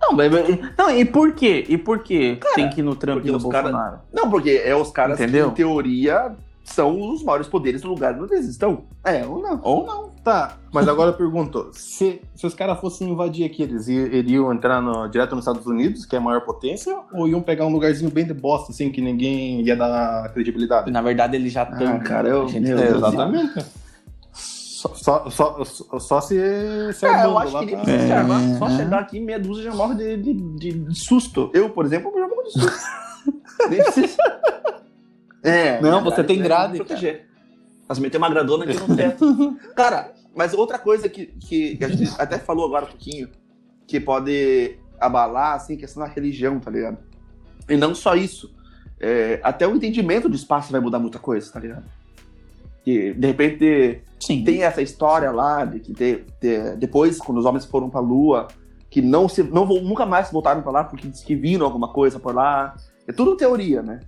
Não, mas- não, e por quê? E por quê tem que ir no Trump e no os cara- Bolsonaro? não, porque é os caras Entendeu? que, em teoria, são os maiores poderes do lugar onde eles estão. É, ou não. Ou não. Tá, mas agora eu pergunto: se, se os caras fossem invadir aqui, eles iriam entrar no- direto nos Estados Unidos, que é a maior potência, ou iam pegar um lugarzinho bem de bosta, assim, que ninguém ia dar credibilidade? Na verdade, eles já estão. Ah, cara, eu- gente, É, Deus. exatamente. Só, só, só, só- só se, se É, eu acho lá que nem precisa se É. armar. Só chegar aqui, meia dúzia já morre de, de, de- de susto. Eu, por exemplo, já morro de susto. nem precisa. É, Não, minha você tem né, grade, me proteger. Mas meter uma gradona aqui no teto. Cara, mas outra coisa que, que, que a gente até falou agora um pouquinho, que pode abalar, assim, questão da religião, tá ligado? E não só isso. É, até o entendimento do espaço vai mudar muita coisa, tá ligado? Que, de repente, Sim. tem essa história lá de que te- te- depois, quando os homens foram pra Lua, que não se, não nunca mais voltaram pra lá porque diz que viram alguma coisa por lá. É tudo teoria, né?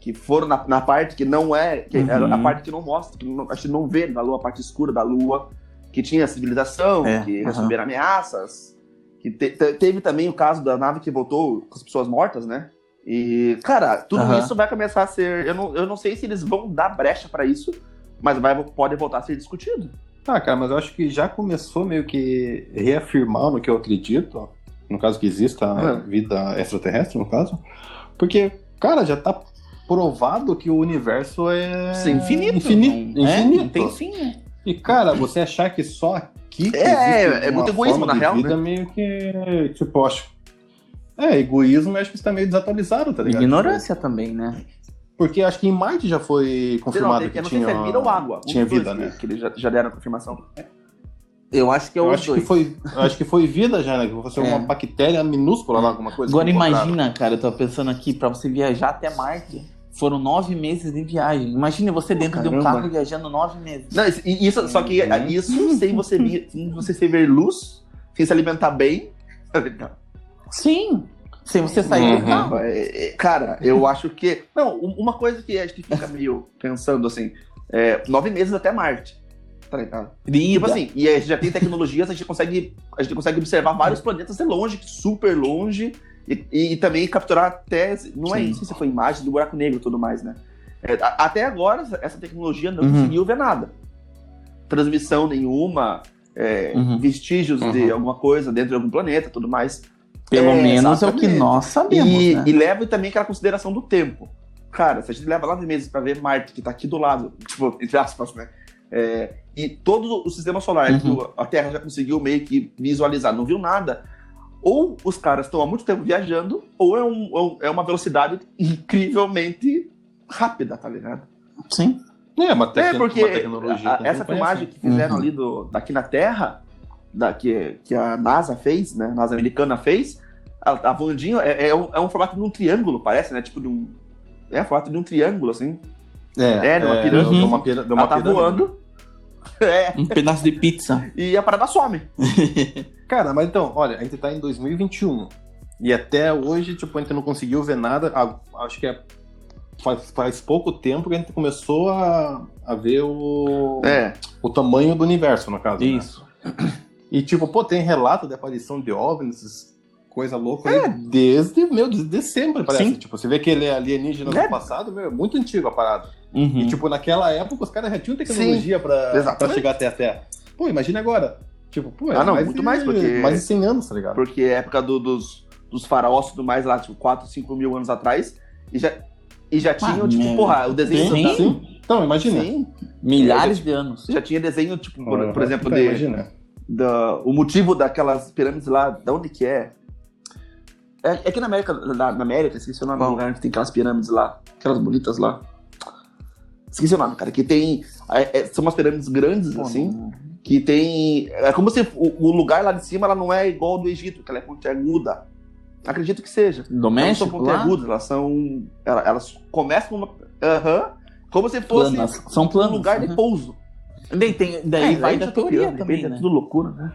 Que foram na, na parte que não é, que era Uhum. a parte que não mostra, que não, a gente não vê na Lua, a parte escura da Lua, que tinha civilização, É, que uhum. receberam ameaças. Que te- te- teve também o caso da nave que voltou com as pessoas mortas, né? E, cara, tudo Aham. isso vai começar a ser. Eu não, eu não sei se eles vão dar brecha pra isso, mas vai, pode voltar a ser discutido. Ah, cara, mas eu acho que já começou meio que reafirmar no que eu acredito, no caso que exista Uhum. vida extraterrestre, no caso, porque, cara, já tá provado que o universo é Sim, infinito. infinito, Não, é, infinito. não tem fim, né? E, cara, você achar que só aqui que É, existe é uma muito egoísmo, na real, vida né? meio que, tipo, acho... É, egoísmo, eu acho que está meio desatualizado, tá ligado? Ignorância também, né? Porque acho que em Marte já foi confirmado não, que eu não sei tinha... se é vida ou água. tinha vida, né? Que, eles já, já deram a confirmação. Eu acho que é Eu acho dois. que, foi, eu acho que foi vida já, né? Que fosse É. uma bactéria minúscula lá, alguma coisa. Agora imagina, cara, eu tô pensando aqui, pra você viajar até Marte, foram nove meses de viagem. Imagina você dentro de um caramba. carro viajando nove meses. Não, isso, só que Uhum. isso sem você, vir- sem você ver luz, sem se alimentar bem. Sim! Sem você sair Uhum. do carro. É, é, Cara, eu acho que. Não, um- uma coisa que a gente fica meio pensando assim: é, nove meses até Marte. Tá ligado? Tipo assim, e a gente já tem tecnologias, a gente consegue, a gente consegue observar vários planetas de longe, super longe, e, e também capturar até. Não é Sim. isso se foi imagem do buraco negro e tudo mais, né? É, até agora, essa- essa tecnologia não Uhum. conseguiu ver nada. Transmissão nenhuma, é, Uhum. vestígios de Uhum. alguma coisa dentro de algum planeta tudo mais. Pelo É, menos é o que exatamente. nós sabemos, E, né? e leva também aquela consideração do tempo. Cara, se a gente leva nove meses pra ver Marte, que tá aqui do lado, tipo, entre aspas, né? É, e todo o sistema solar que Uhum. o- a Terra já conseguiu meio que visualizar, não viu nada. Ou os caras estão há muito tempo viajando, ou é, um- ou é uma velocidade incrivelmente rápida, tá ligado? Sim. É, uma, tec- É, porque uma tecnologia. a- que essa filmagem conhece. que fizeram Uhum. ali do, daqui na Terra, da, que, que a NASA fez, né? A NASA americana fez, a, a Vandinho é, é um, é um formato de um triângulo, parece, né? Tipo de um. É, formato de um triângulo, assim. É, É, de uma é, pirâmide. de uma pira- de uma ela tá pirâmide. voando. É. Um pedaço de pizza. E a parada some. Cara, mas então, olha, a gente tá em 2021. E até hoje, tipo, a gente não conseguiu ver nada. A- acho que é, faz, faz pouco tempo que a gente começou a, a ver o, É. o tamanho do universo, no caso. né? Isso. E tipo, pô, tem relato de aparição de OVNIs, coisa louca aí, desde, meu, desde sempre, parece. Sim. Tipo, você vê que ele é alienígena É. do passado, meu, é muito antigo a parada. Uhum. E tipo, naquela época os caras já tinham tecnologia pra, pra chegar até a Terra. Pô, imagina agora. Tipo, pô, é Ah, não, mais muito de, mais, porque- mais de 100 anos, tá ligado? Porque é época do- dos, dos faraós e tudo mais lá, tipo, 4, 5 mil anos atrás. E já, e já tinham, Ah, tipo, meu. porra, o desenho. Sim. da- Sim. Então, imagina. Sim. Milhares de anos. Já tinha desenho, tipo, por, Uhum. por exemplo, Então, de, Imagina. da, o motivo daquelas pirâmides lá, da onde que é? É, é aqui na América, na, na América, esqueci o nome do lugar que tem aquelas pirâmides lá, aquelas bonitas lá. Esqueci o nome, cara, que tem. é- é- são umas pirâmides grandes, assim, que tem. É como se o, o lugar lá de cima ela não é igual ao do Egito, que ela é pontiaguda. Acredito que seja. Do Elas não México são pontiagudas, elas são. Elas, elas começam uma. Aham. como se fosse Planas. São um planos. lugar de pouso. Daí, tem, daí É, vai da teoria pirando, de também, repente né? É tudo loucura, né?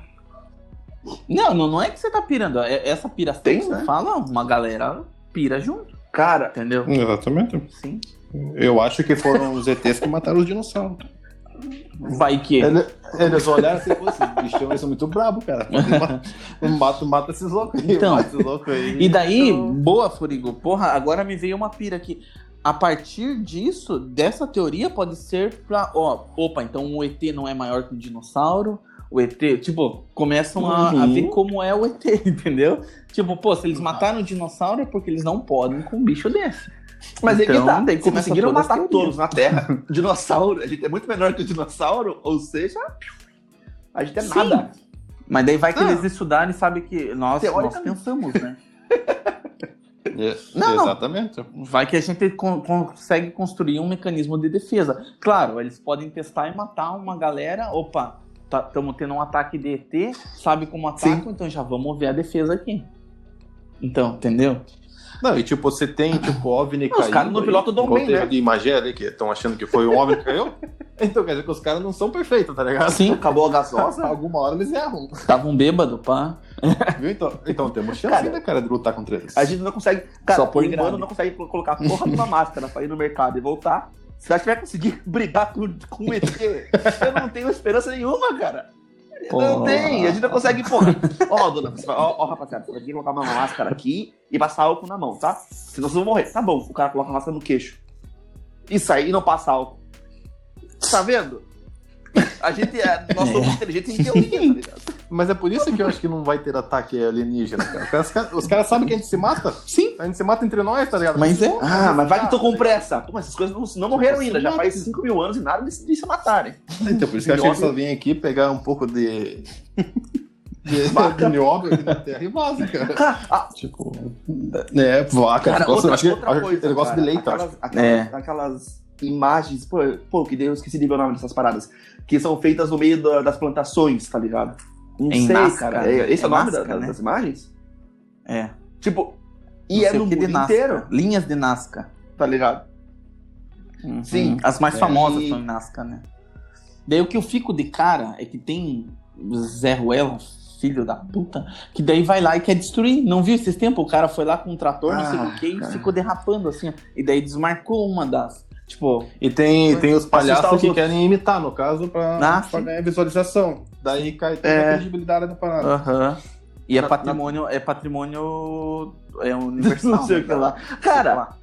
Não, não, não é que você tá pirando. é- Essa piração Tem, que você né? fala, uma galera pira junto, Cara, entendeu? Exatamente. Sim. Eu acho que foram os ETs que mataram os dinossauros. Vai que. Ele- Eles olharam assim, pô, esses bichão eles são muito bravos, cara. Mata, mata esses loucos aí, Então. mata esses loucos aí. E daí, Então- boa, Furigo. Porra, agora me veio uma pira aqui. A partir disso, dessa teoria, pode ser pra. Ó, opa, então o ET não é maior que o dinossauro. O ET, tipo, começam a, a Uhum. ver como é o ET, entendeu? Tipo, pô, se eles mataram o dinossauro é porque eles não podem com um bicho desse. Mas aí Então, que tá. começa conseguiram matar teorias. todos na Terra. dinossauro, a gente é muito menor que o dinossauro, ou seja, a gente é Sim. nada. Mas daí vai que Ah. eles estudarem e sabem que nós, nós pensamos, né? É, Não, não. Exatamente. Vai que a gente con- consegue construir um mecanismo de defesa. Claro, eles podem testar e matar uma galera. Opa, estamos tendo um ataque de ET, sabe como atacam, então já vamos ver a defesa aqui. Então, entendeu? Não, e tipo, você tem, tipo, OVNI Os caras no piloto dão bem, né? de Imagé ali, que estão achando que foi um OVNI que caiu. Então quer dizer que os caras não são perfeitos, tá ligado? Sim, Acabou a gasosa. Alguma hora eles erram. estavam bêbado, pá. Viu? Então, então temos chance, Cara, né, cara, de lutar contra eles. A gente não consegue. Cara, Só por o não consegue colocar a porra de uma máscara pra ir no mercado e voltar. Se a gente vai conseguir brigar com, com o ET, eu não tenho esperança nenhuma, cara. Não Porra. tem, a gente não consegue, porra. Ó, dona, você vai- ó, rapaziada, você vai ter que colocar uma máscara aqui e passar álcool na mão, tá? Senão vocês vão morrer. Tá bom, o cara coloca a máscara no queixo. Isso aí e não passa álcool. Tá vendo? A gente é. Nós somos inteligentes em teoria, tá ligado? Mas é por isso que eu acho que não vai ter ataque alienígena, cara. Os caras, os caras sabem que a gente se mata. Sim. A gente se mata entre nós, tá ligado? Mas é. Ah, mas vai que tô com pressa. Pô, mas essas coisas não, não morreram ainda. Já faz 5 mil anos e nada de, de se matarem. Então, por isso que eu acho que a gente só vem aqui pegar um pouco de. de, Vaca. de nióbio aqui da terra e vaza, cara. Cara, ah, Tipo. É, vaca. cara outra, acho que- outra acho que coisa. Ele gosta cara, de leite, acho. aquelas, aquelas, É. aquelas imagens, pô, pô, que Deus esqueci de ver o nome dessas paradas. Que são feitas no meio da- das plantações, tá ligado? Não Em sei, Nazca, cara. É- Esse é, é o nome Nazca, da- né? das imagens? É. Tipo, e Não é no mundo inteiro, Linhas de Nazca. tá ligado? Uhum. Sim. As mais É, famosas e- são em Nazca, né? Daí o que eu fico de cara é que tem Zé Ruela, filho da puta, que daí vai lá e quer destruir. Não viu esses tempos? O cara foi lá com um trator, não sei Ah, o que, e ficou derrapando assim. ó. E daí desmarcou uma das. Tipo, E tem, tem os palhaços os que querem imitar, no caso, pra, Ah, pra ganhar visualização. Daí cai toda É. a credibilidade da parada. aham. E é Na- patrimônio, é patrimônio é universal. Não sei né, o que lá. Sei Cara, lá.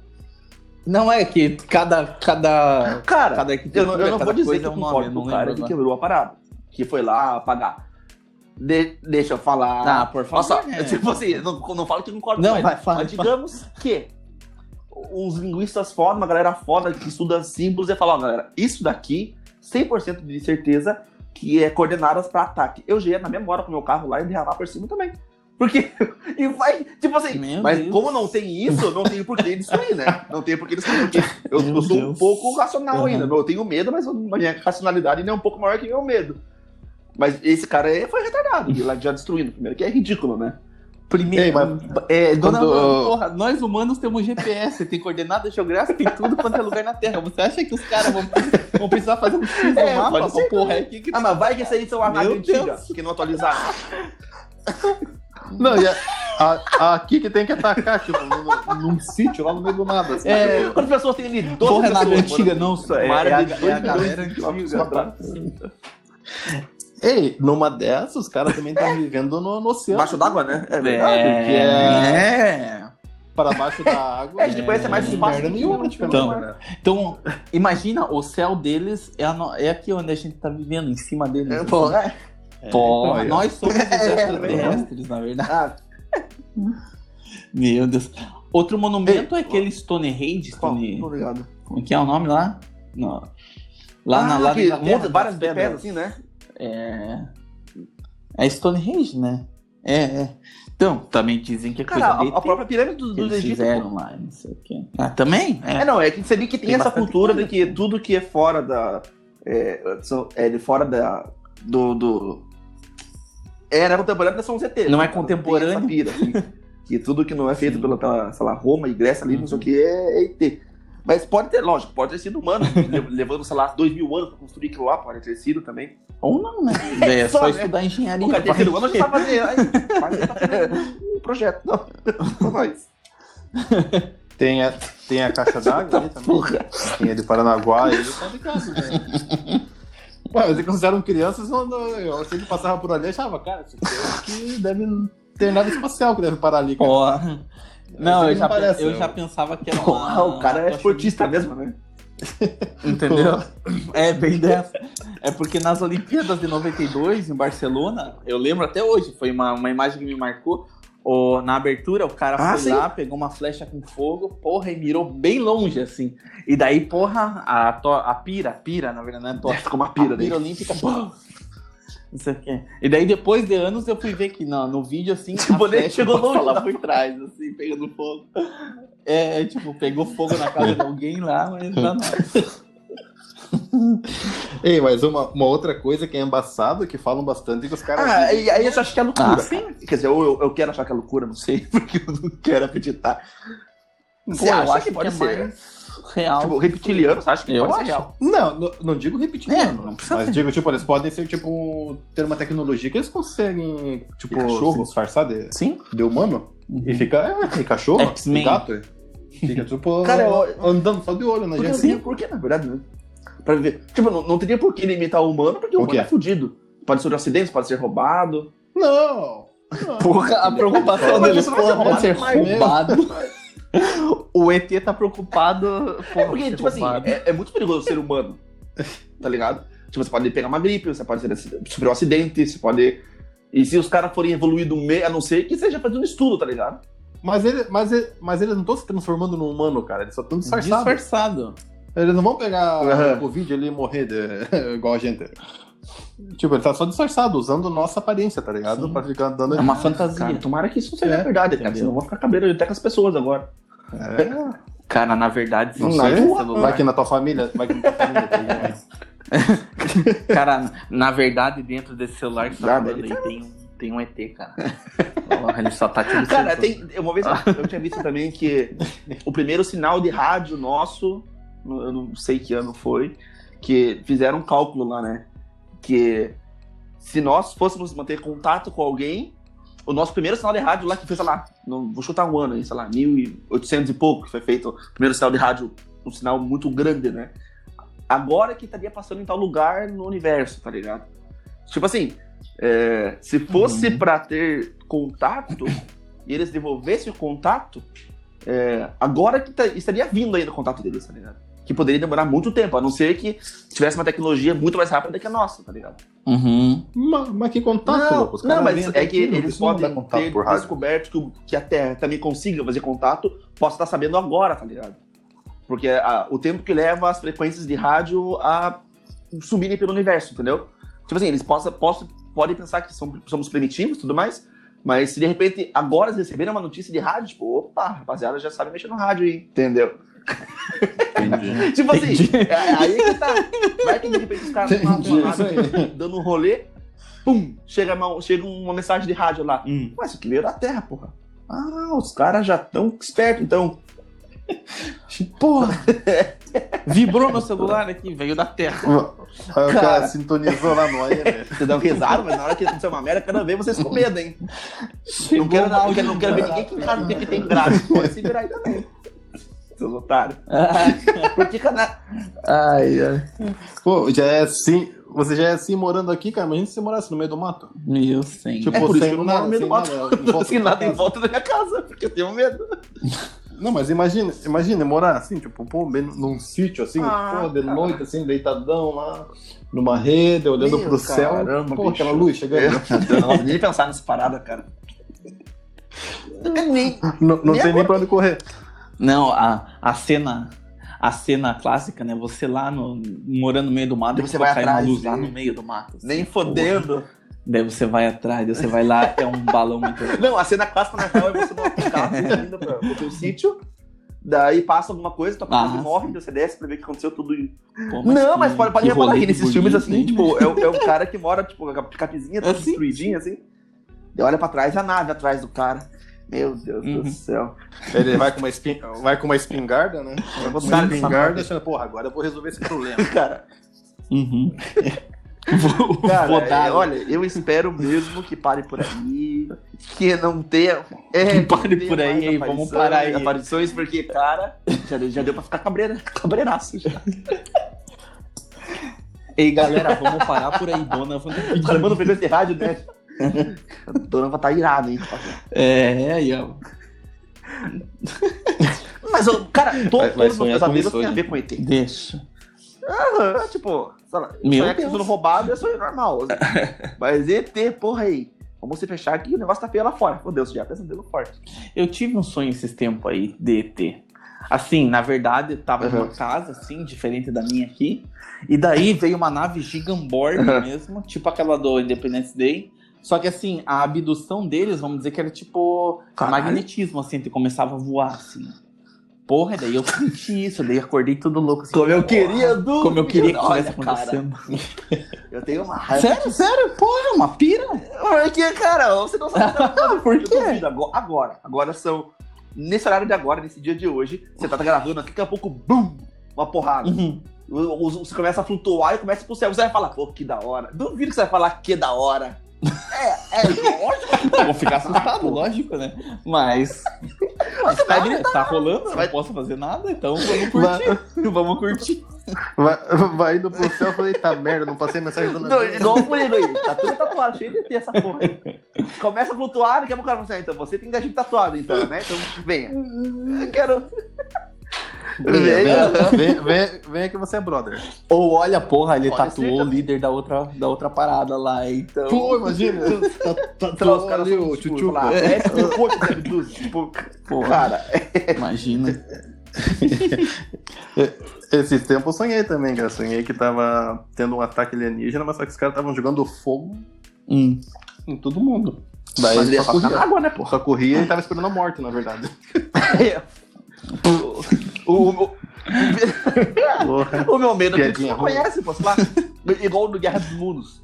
Não é que cada cada cara, cada eu não, eu não cada vou dizer coisa que é eu um concordo com o cara que quebrou a parada. Que foi lá apagar. De- deixa eu falar. Ah, por favor, Nossa, né? tipo assim, não, não falo que concordo Não, com vai, ele. fala, Mas digamos que os linguistas foda, uma galera foda que estuda símbolos e fala, ó, galera, isso daqui, 100% de certeza que é coordenadas para ataque. Eu já ia na mesma hora com o meu carro lá e derramar por cima também. Porque, e vai, tipo assim, Meu mas Deus. como não tem isso, não tem por que destruir, né? Não tem por que destruir, porque eu, eu sou um pouco racional Uhum. ainda. Eu tenho medo, mas a minha racionalidade ainda é um pouco maior que o meu medo. Mas esse cara aí foi retardado, de lá já destruindo primeiro, que é ridículo, né? Primeiro, Ei, mas é, dona quando- porra, nós humanos temos GPS, tem coordenada geográfica em tudo quanto é lugar na Terra. Você acha que os caras vão, vão precisar fazer um X no É, mapa? pode ser. Porra, é aqui que Ah, mas vai que esse aí são a Meu rádio antiga, Deus. que não atualizaram. Não, e a- a- aqui que tem que atacar, tipo, num, num sítio lá no meio do nada. assim. É, quantas pessoas tem ali? 12 Porra, é nada pessoas, antiga, não, só é, área é a, é a galera antiga. Ei, numa dessas, os caras também estão vivendo no, no oceano. Embaixo d'água, né? É verdade. porque É. Para baixo da água. É, a gente conhece mais tem espaço que nenhuma, o- praticamente, Então, né? Então, imagina, o céu deles é, no- é aqui onde a gente tá vivendo, em cima deles. É, pô, é. Pô, então, ó. nós somos os É, extraterrestres, na verdade. Meu Deus. Outro monumento é aquele Stonehenge. qual? Stone... Ligado. Como que é o nome lá? Não. Lá na Ah, lá que na Inglaterra, monta várias das pedras assim, né? É. É Stonehenge, né? É, é. Então, também dizem que é coisa Cara, a, de a própria pirâmide do, que do eles Egito. fizeram lá, não sei o quê. Ah, também? É, É. não, é que você vê que tem, Tem essa cultura coisa. de que tudo que é fora da. É, são- é de fora da. Do. do era contemporâneo são os ET. Não é né? contemporâneo? Tem essa pira, assim, que tudo que não é feito pela, pela, sei lá, Roma e Grécia ali, não sei o que, é, é ET. Mas pode ter, lógico, pode ter sido humano, le- levando, sei lá, dois mil anos pra construir aquilo lá, pode ter sido também. Ou não, né? É, só, só, né? estudar engenharia. Cara ter sido humano já sabe fazer. Aí, mas tá fazendo um projeto. Não, não mais. Tem a, tem a caixa d'água ali também. Porra. Tem a de Paranaguá, ele tá ligado, né? Ué, mas eles eram crianças, eu sempre passava por ali e achava, cara, isso aqui é que deve ter nave espacial que deve parar ali. Cara. Porra. Não, eu Não já, parece, eu não. já pensava que era uma, Porra, o cara é esportista mesmo, né? Entendeu? É bem dessa. É porque nas Olimpíadas de 92, em Barcelona, eu lembro até hoje, foi uma, uma imagem que me marcou. O, na abertura, o cara Ah, foi sim. lá, pegou uma flecha com fogo, porra, e mirou bem longe, assim. E daí, porra, a, to- a pira, pira, na verdade, não é tocha. Ficou uma pira a daí. pira olímpica, pô, não sei o quê. E daí, depois de anos, eu fui ver que no, no vídeo, assim, Tipo, a flecha chegou longe, lá não. por trás, assim, pegando fogo. É, tipo, pegou fogo na casa de alguém lá, mas não, não. Ei, mas uma, uma outra coisa que é embaçado, que falam bastante, que os caras. Ah, e aí eu acho que é loucura. Ah, sim. Quer dizer, eu, eu quero achar que é loucura, não sei, porque eu não quero acreditar. Você Pô, eu acha acho que pode é ser? mais real. Tipo, reptiliano, você acha que Eu pode acho. ser real? Não, não, não digo repetir, É, não, mas ser. digo, tipo, eles podem ser, tipo, ter uma tecnologia que eles conseguem, tipo, cachorro? se disfarçar de, Sim. de humano e fica, é, e cachorro, e gato, fica, tipo, Cara, eu- andando só de olho na gente. teria por que, na verdade, né? Pra ver. Tipo, não, não teria por que ele imitar o humano, porque o O humano quê? é fudido. Pode ser um acidente, pode ser roubado. Não! não. Porra, a preocupação vai ser porra, pode ser roubado roubado. o ET tá preocupado. É porra, porque, ser tipo assim, é, é muito perigoso ser humano. Tá ligado? Tipo, você pode pegar uma gripe, você pode ser, sofrer um acidente, você pode. E se os caras forem evoluídos meio, a não ser que seja fazendo estudo, tá ligado? Mas, ele, mas, ele, mas eles não estão se transformando num humano, cara, eles só estão disfarçados. Disfarçado. Eles não vão pegar Aham. o Covid ali e morrer de- igual a gente. Tipo, ele tá só disfarçado, usando nossa aparência, tá ligado? Sim. Pra ficar dando. É uma fantasia. Cara, tomara que isso seja É, verdade, cara. entendeu? Senão eu vou ficar cabreiro até com as pessoas agora. É, Cara, na verdade, não se sei. esse celular- Vai que na tua família. Vai que na tua família tá ligado? Cara, na verdade, dentro desse celular que você tá falando aí, tem um, tem um ET, cara. Ele só tá te Cara, tem, uma vez eu, eu tinha visto também que o primeiro sinal de rádio nosso, no- eu não sei que ano foi, que fizeram um cálculo lá, né? Que se nós fôssemos manter contato com alguém, o nosso primeiro sinal de rádio lá, que fez, sei lá, não, vou chutar um ano aí, sei lá, 1800 e pouco, que foi feito o primeiro sinal de rádio, um sinal muito grande, né? Agora que estaria passando em tal lugar no universo, tá ligado? Tipo assim, é, se fosse Uhum. pra ter contato e eles devolvessem o contato, é, agora que tá- estaria vindo ainda o contato deles, tá ligado? Que poderia demorar muito tempo, a não ser que tivesse uma tecnologia muito mais rápida que a nossa, tá ligado? Uhum. Mas, mas que contato, não? Os não, mas é que aqui, eles podem ter descoberto que, que a Terra também consiga fazer contato, posso estar sabendo agora, tá ligado? Porque a- o tempo que leva as frequências de rádio a subirem pelo universo, entendeu? Tipo assim, eles possam, possam, podem pensar que são- somos primitivos e tudo mais, mas se de repente agora eles receberem uma notícia de rádio, tipo, opa, rapaziada, já sabe mexer no rádio, hein? Entendeu? Entendi. Tipo assim, é, aí que tá. Vai que de repente os caras dando um rolê, pum, chega uma, chega uma mensagem de rádio lá. Hum. Mas isso aqui veio da Terra, porra. Ah, os caras já estão espertos, então. Porra! Vibrou meu celular aqui, veio da terra. Aí o cara Cara. sintonizou lá no AM. Você dá um risado, mas na hora que acontecer uma merda, eu quero ver vocês com medo, hein? Não quero, não, quero, não quero ver ninguém aqui em casa que tem grátis. Pode se virar aí também. Seus otários. Porque cana... Ai, ai. Pô, já é assim. Você já é assim morando aqui, cara. Imagina se você morasse no meio do mato. Meu senhor. Tipo, É por isso sem que eu não nada, moro no meio do sem mato. nada, em volta nada em volta da minha casa, porque eu tenho medo. Não, mas imagina, imagina morar assim, tipo, pô, bem num sítio assim, Ah, pô, de cara. noite, assim, deitadão lá, numa rede, olhando Meu, pro céu. caramba, pô, aquela luz chegando. Eu não nem pensar nessa parada, cara. Nem... Não, não Nem tem nem pra onde correr. Não, a, a cena. A cena clássica, né? Você lá no, morando no meio do mato, E você vai atrás uma luz lá no meio do mato. assim, Nem porra. fodendo. Daí você vai atrás, daí você vai lá, é um balão muito. Não, a cena clássica na real é você no carro indo pra- pro teu sítio. Daí passa alguma coisa, tua pessoa Ah, morre, você desce pra ver o que aconteceu tudo. Pô, não, que- mas pode, pode reparar aqui nesses bonito, filmes assim, hein? tipo, é, é um cara que mora, tipo, com a capizinha toda Assim. destruidinha, assim. Daí olha pra trás e a nave atrás do cara. Meu Deus Uhum. do céu. Ele vai com uma, espin... vai com uma espingarda, né? Vai com uma espingarda, achando, porra, agora eu vou resolver esse problema. Cara, Uhum. vou, cara vou dar. é, olha, eu espero mesmo que pare por aí. Que não tenha. É, Que pare por aí, hein, vamos parar aí. Aparições, porque, cara, já, deu- já deu pra ficar cabreira, cabreiraço. Já. Ei, galera, vamos parar por aí, dona. Vamos O cara manda frequência de rádio, né? A dona vai estar irada, hein? É, aí, ó. Mas, cara, to, Vai- vai todos os pesadelos têm a hoje. ver com ET. Deixa. Aham, tipo, sei lá, Meu sonhar que Deus. sendo roubado é sonho normal. Mas ET, porra aí. Vamos se fechar aqui, o negócio tá feio lá fora. Meu Deus, já é pesadelo forte. Eu tive um sonho esses tempos aí de ET. Assim, na verdade, eu tava numa Uhum. casa, assim, diferente da minha aqui. E daí veio uma nave gigamborg Uhum. mesmo, tipo aquela do Independence Day. Só que assim, a abdução deles, vamos dizer que era tipo Caralho. magnetismo, assim, que começava a voar, assim. Porra, daí eu senti isso, daí acordei tudo louco. Assim, Como eu queria do. Como eu queria que cara, acontecendo. Eu tenho uma raiva. Sério, sério? Porra, uma pira? Porque, cara, você não sabe. Por duvido, agora, agora. Agora são. Nesse horário de agora, nesse dia de hoje, você tá gravando aqui, daqui a pouco, bum! Uma porrada. Uhum. Você começa a flutuar e começa pro céu. Você vai falar, pô, que da hora. Duvido que você vai falar que da hora. É, é lógico. Eu vou ficar assustado, lógico, né? Mas. Mas tá, vai- dire- tá rolando, eu vai- não posso fazer nada, então vamos curtir. vamos curtir. Vai, vai indo pro céu, eu falei, tá merda, não passei mensagem do Não, igual o Murilo aí. Tá tudo tatuado, cheio de ter essa porra aí. Começa a flutuar, daqui a pouco o cara fala assim, ah, então você tem gatinho tatuado, então, né? Então, venha. Eu quero. Venha, venha, venha, venha que você é brother. Ou olha, porra, ele Pode tatuou o líder da outra, da outra parada lá, então. Pô, imagina. Tá, tá, lá, os tá caras são, o tipo, tchutchu. falar, é, tipo. Tipo, Porra, cara, imagina. Esses tempos eu sonhei também, cara. Sonhei que tava tendo um ataque alienígena, mas só que os caras estavam jogando fogo Hum. em todo mundo. Daí mas ele é só corria. água, né, porra? Só corria e tava esperando a morte, na verdade. O, o, o, meu medo é que você conhece, pô, sei lá. Igual no Guerra dos Mundos.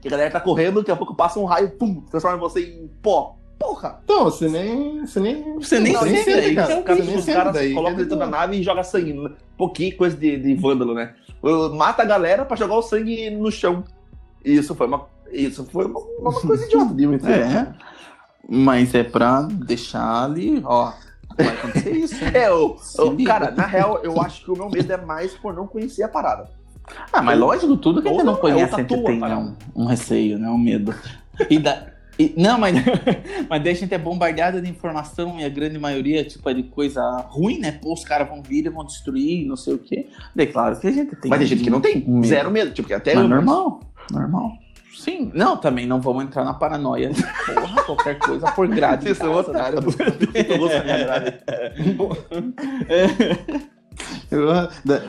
Que a galera tá correndo, daqui a pouco passa um raio, pum, transforma você em pó. Porra! Então, você nem. Você nem. Você nem Não, nem sente, cara. que Os caras, nem os sente caras daí, colocam dentro da nave e joga sangue. né? Pouquinho coisa de, de vândalo, né? Mata a galera pra jogar o sangue no chão. Isso foi uma, isso foi uma, uma coisa idiota de muito É. Mas é pra deixar ali, ó. Vai acontecer isso. hein? É, o, cara, na real, eu acho que o meu medo é mais por não conhecer a parada. Ah, mas lógico, tudo que a gente não não, conhece, a gente tem né, um, um receio, né? Um medo. E da, e- não, mas, mas daí a gente é bombardeado de informação e a grande maioria, tipo, é de coisa ruim, né? Pô, os caras vão vir e vão destruir, não sei o quê. Daí, claro que a gente tem. Mas tem gente que não tem. medo. Zero medo. Tipo, que até Mas eu, normal, normal. Sim. Não, também não vamos entrar na paranoia. Porra, qualquer coisa por grade. Vocês são otários. né? Eu gosto da minha grade.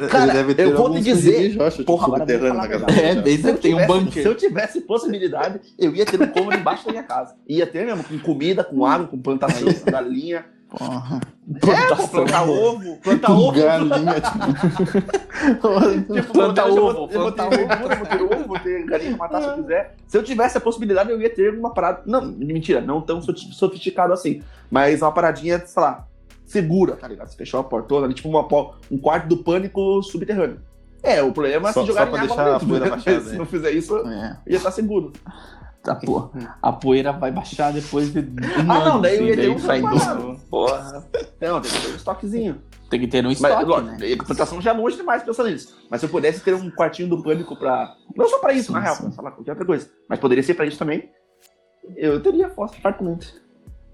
Cara, Ele eu vou te dizer- de Porra, tipo, vou subterrâneo na casa É, tem um tivesse, bunker. se eu tivesse possibilidade, eu ia ter um cômodo embaixo da minha casa. Ia ter mesmo, com comida, com água, com plantação, com galinha. Porra. É, pô, plantar ovo, plantar ovo. Galinha, tipo... Tipo, Planta eu vou- ovo, eu vou ter planta ovo, vou ter ovo, vou ter galinha pra matar se eu quiser. Se eu tivesse a possibilidade, eu ia ter uma parada. Não, mentira, não tão sofi- sofisticado assim. Mas uma paradinha, sei lá, segura, tá ligado? Você fechou a portona ali, tipo uma, um quarto do pânico subterrâneo. É, o problema é se jogar em água dentro, né? Se né? não fizer isso, É. ia estar seguro. Tá, pô. A poeira vai baixar depois de. Um Ah, não, daí eu ia ter um sai do-. Porra. Não, tem que ter um estoquezinho. Tem que ter um Mas, estoque, lógico, né? a plantação já é longe demais pensando nisso. Mas se eu pudesse ter um quartinho do pânico pra. Não só pra isso, Sim, na real, sim. pra falar qualquer outra coisa. Mas poderia ser pra isso também. Eu teria fósforo fartamente.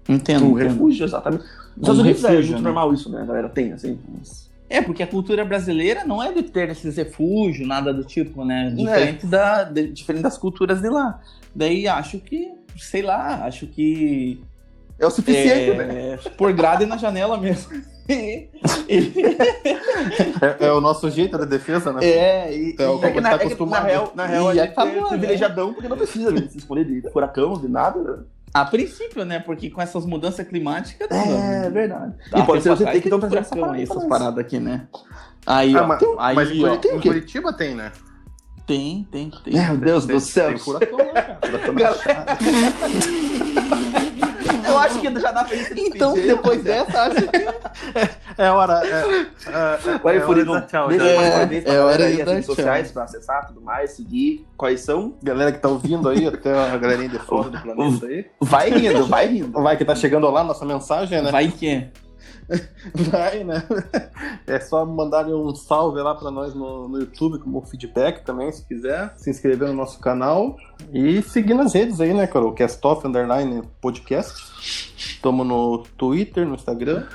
Entendo. Um entendo. refúgio, exatamente. Nos Estados Unidos é refúgio, muito né? normal isso, né? A galera tem, assim. uns- É, porque a cultura brasileira não é de ter esses refúgios, nada do tipo, né? Diferente, da, de- diferente das culturas de lá. Daí acho que, sei lá, acho que. É o suficiente, é, né? Por grade na janela mesmo. E- e- É, é o nosso jeito de defesa, né? é, e, É o É que, na, tá é que, na acostumado. real, na real E a gente acabou, é né? privilegiadão porque não precisa se escolher de furacão, de nada. A princípio, né? Porque com essas mudanças climáticas. É verdade. Tá, e pode ser você tem que trazer essa parada essas paradas aqui, né? Aí, Ah, ó. mas, aí, mas em, ó, Curitiba, tem quê? Curitiba tem, né? tem, tem, tem. Meu Deus Tem- do céu. Tem furacão lá, cara. Furacão na Galera. Eu acho que já dá pra gente Então, despedir. depois dessa, acho que. É hora. É, é, é hora Furigon. de dar tchau. Deixa já. mais É, uma vez pra é galera aí as redes sociais pra acessar tudo mais, seguir. Quais são? Galera que tá ouvindo aí, até a galerinha de fora do planeta aí. Vai rindo, vai rindo. Vai que tá chegando lá nossa mensagem, né? Vai que é. Vai, né? É só mandarem um salve lá pra nós no, no YouTube, como feedback também, se quiser. Se inscrever no nosso canal. E seguir nas redes aí, né, cara? O Castoff Underline Podcast. Estamos no Twitter, no Instagram.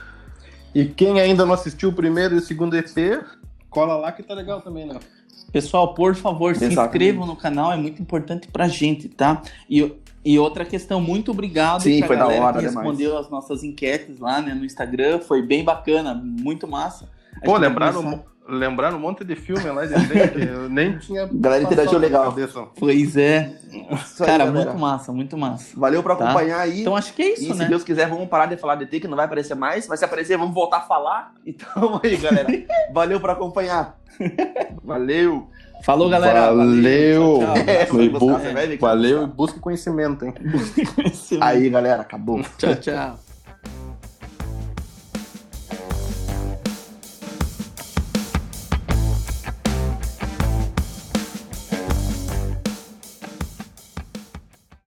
E quem ainda não assistiu o primeiro e o segundo EP, cola lá que tá legal também, né? Pessoal, por favor, se Exatamente. inscrevam no canal, é muito importante pra gente, tá? E, e outra questão, muito obrigado Sim, foi da galera hora que demais. respondeu as nossas enquetes lá né, no Instagram, foi bem bacana, muito massa. Acho Pô, lembraram, começar- lembraram um monte de filme lá de que eu nem tinha. Galera interagiu legal. Pois é, Isso aí, cara, galera. muito massa, muito massa. Valeu por Tá. acompanhar aí. Então acho que é e isso, se né? Deus quiser, vamos parar de falar de ET, que não vai aparecer mais. Mas se aparecer, vamos voltar a falar. Então aí, galera. Valeu por acompanhar. Valeu. Falou, galera. Valeu. Tchau, tchau. É, Foi bu- Valeu e busque conhecimento, hein? Aí, galera, acabou. Tchau, tchau.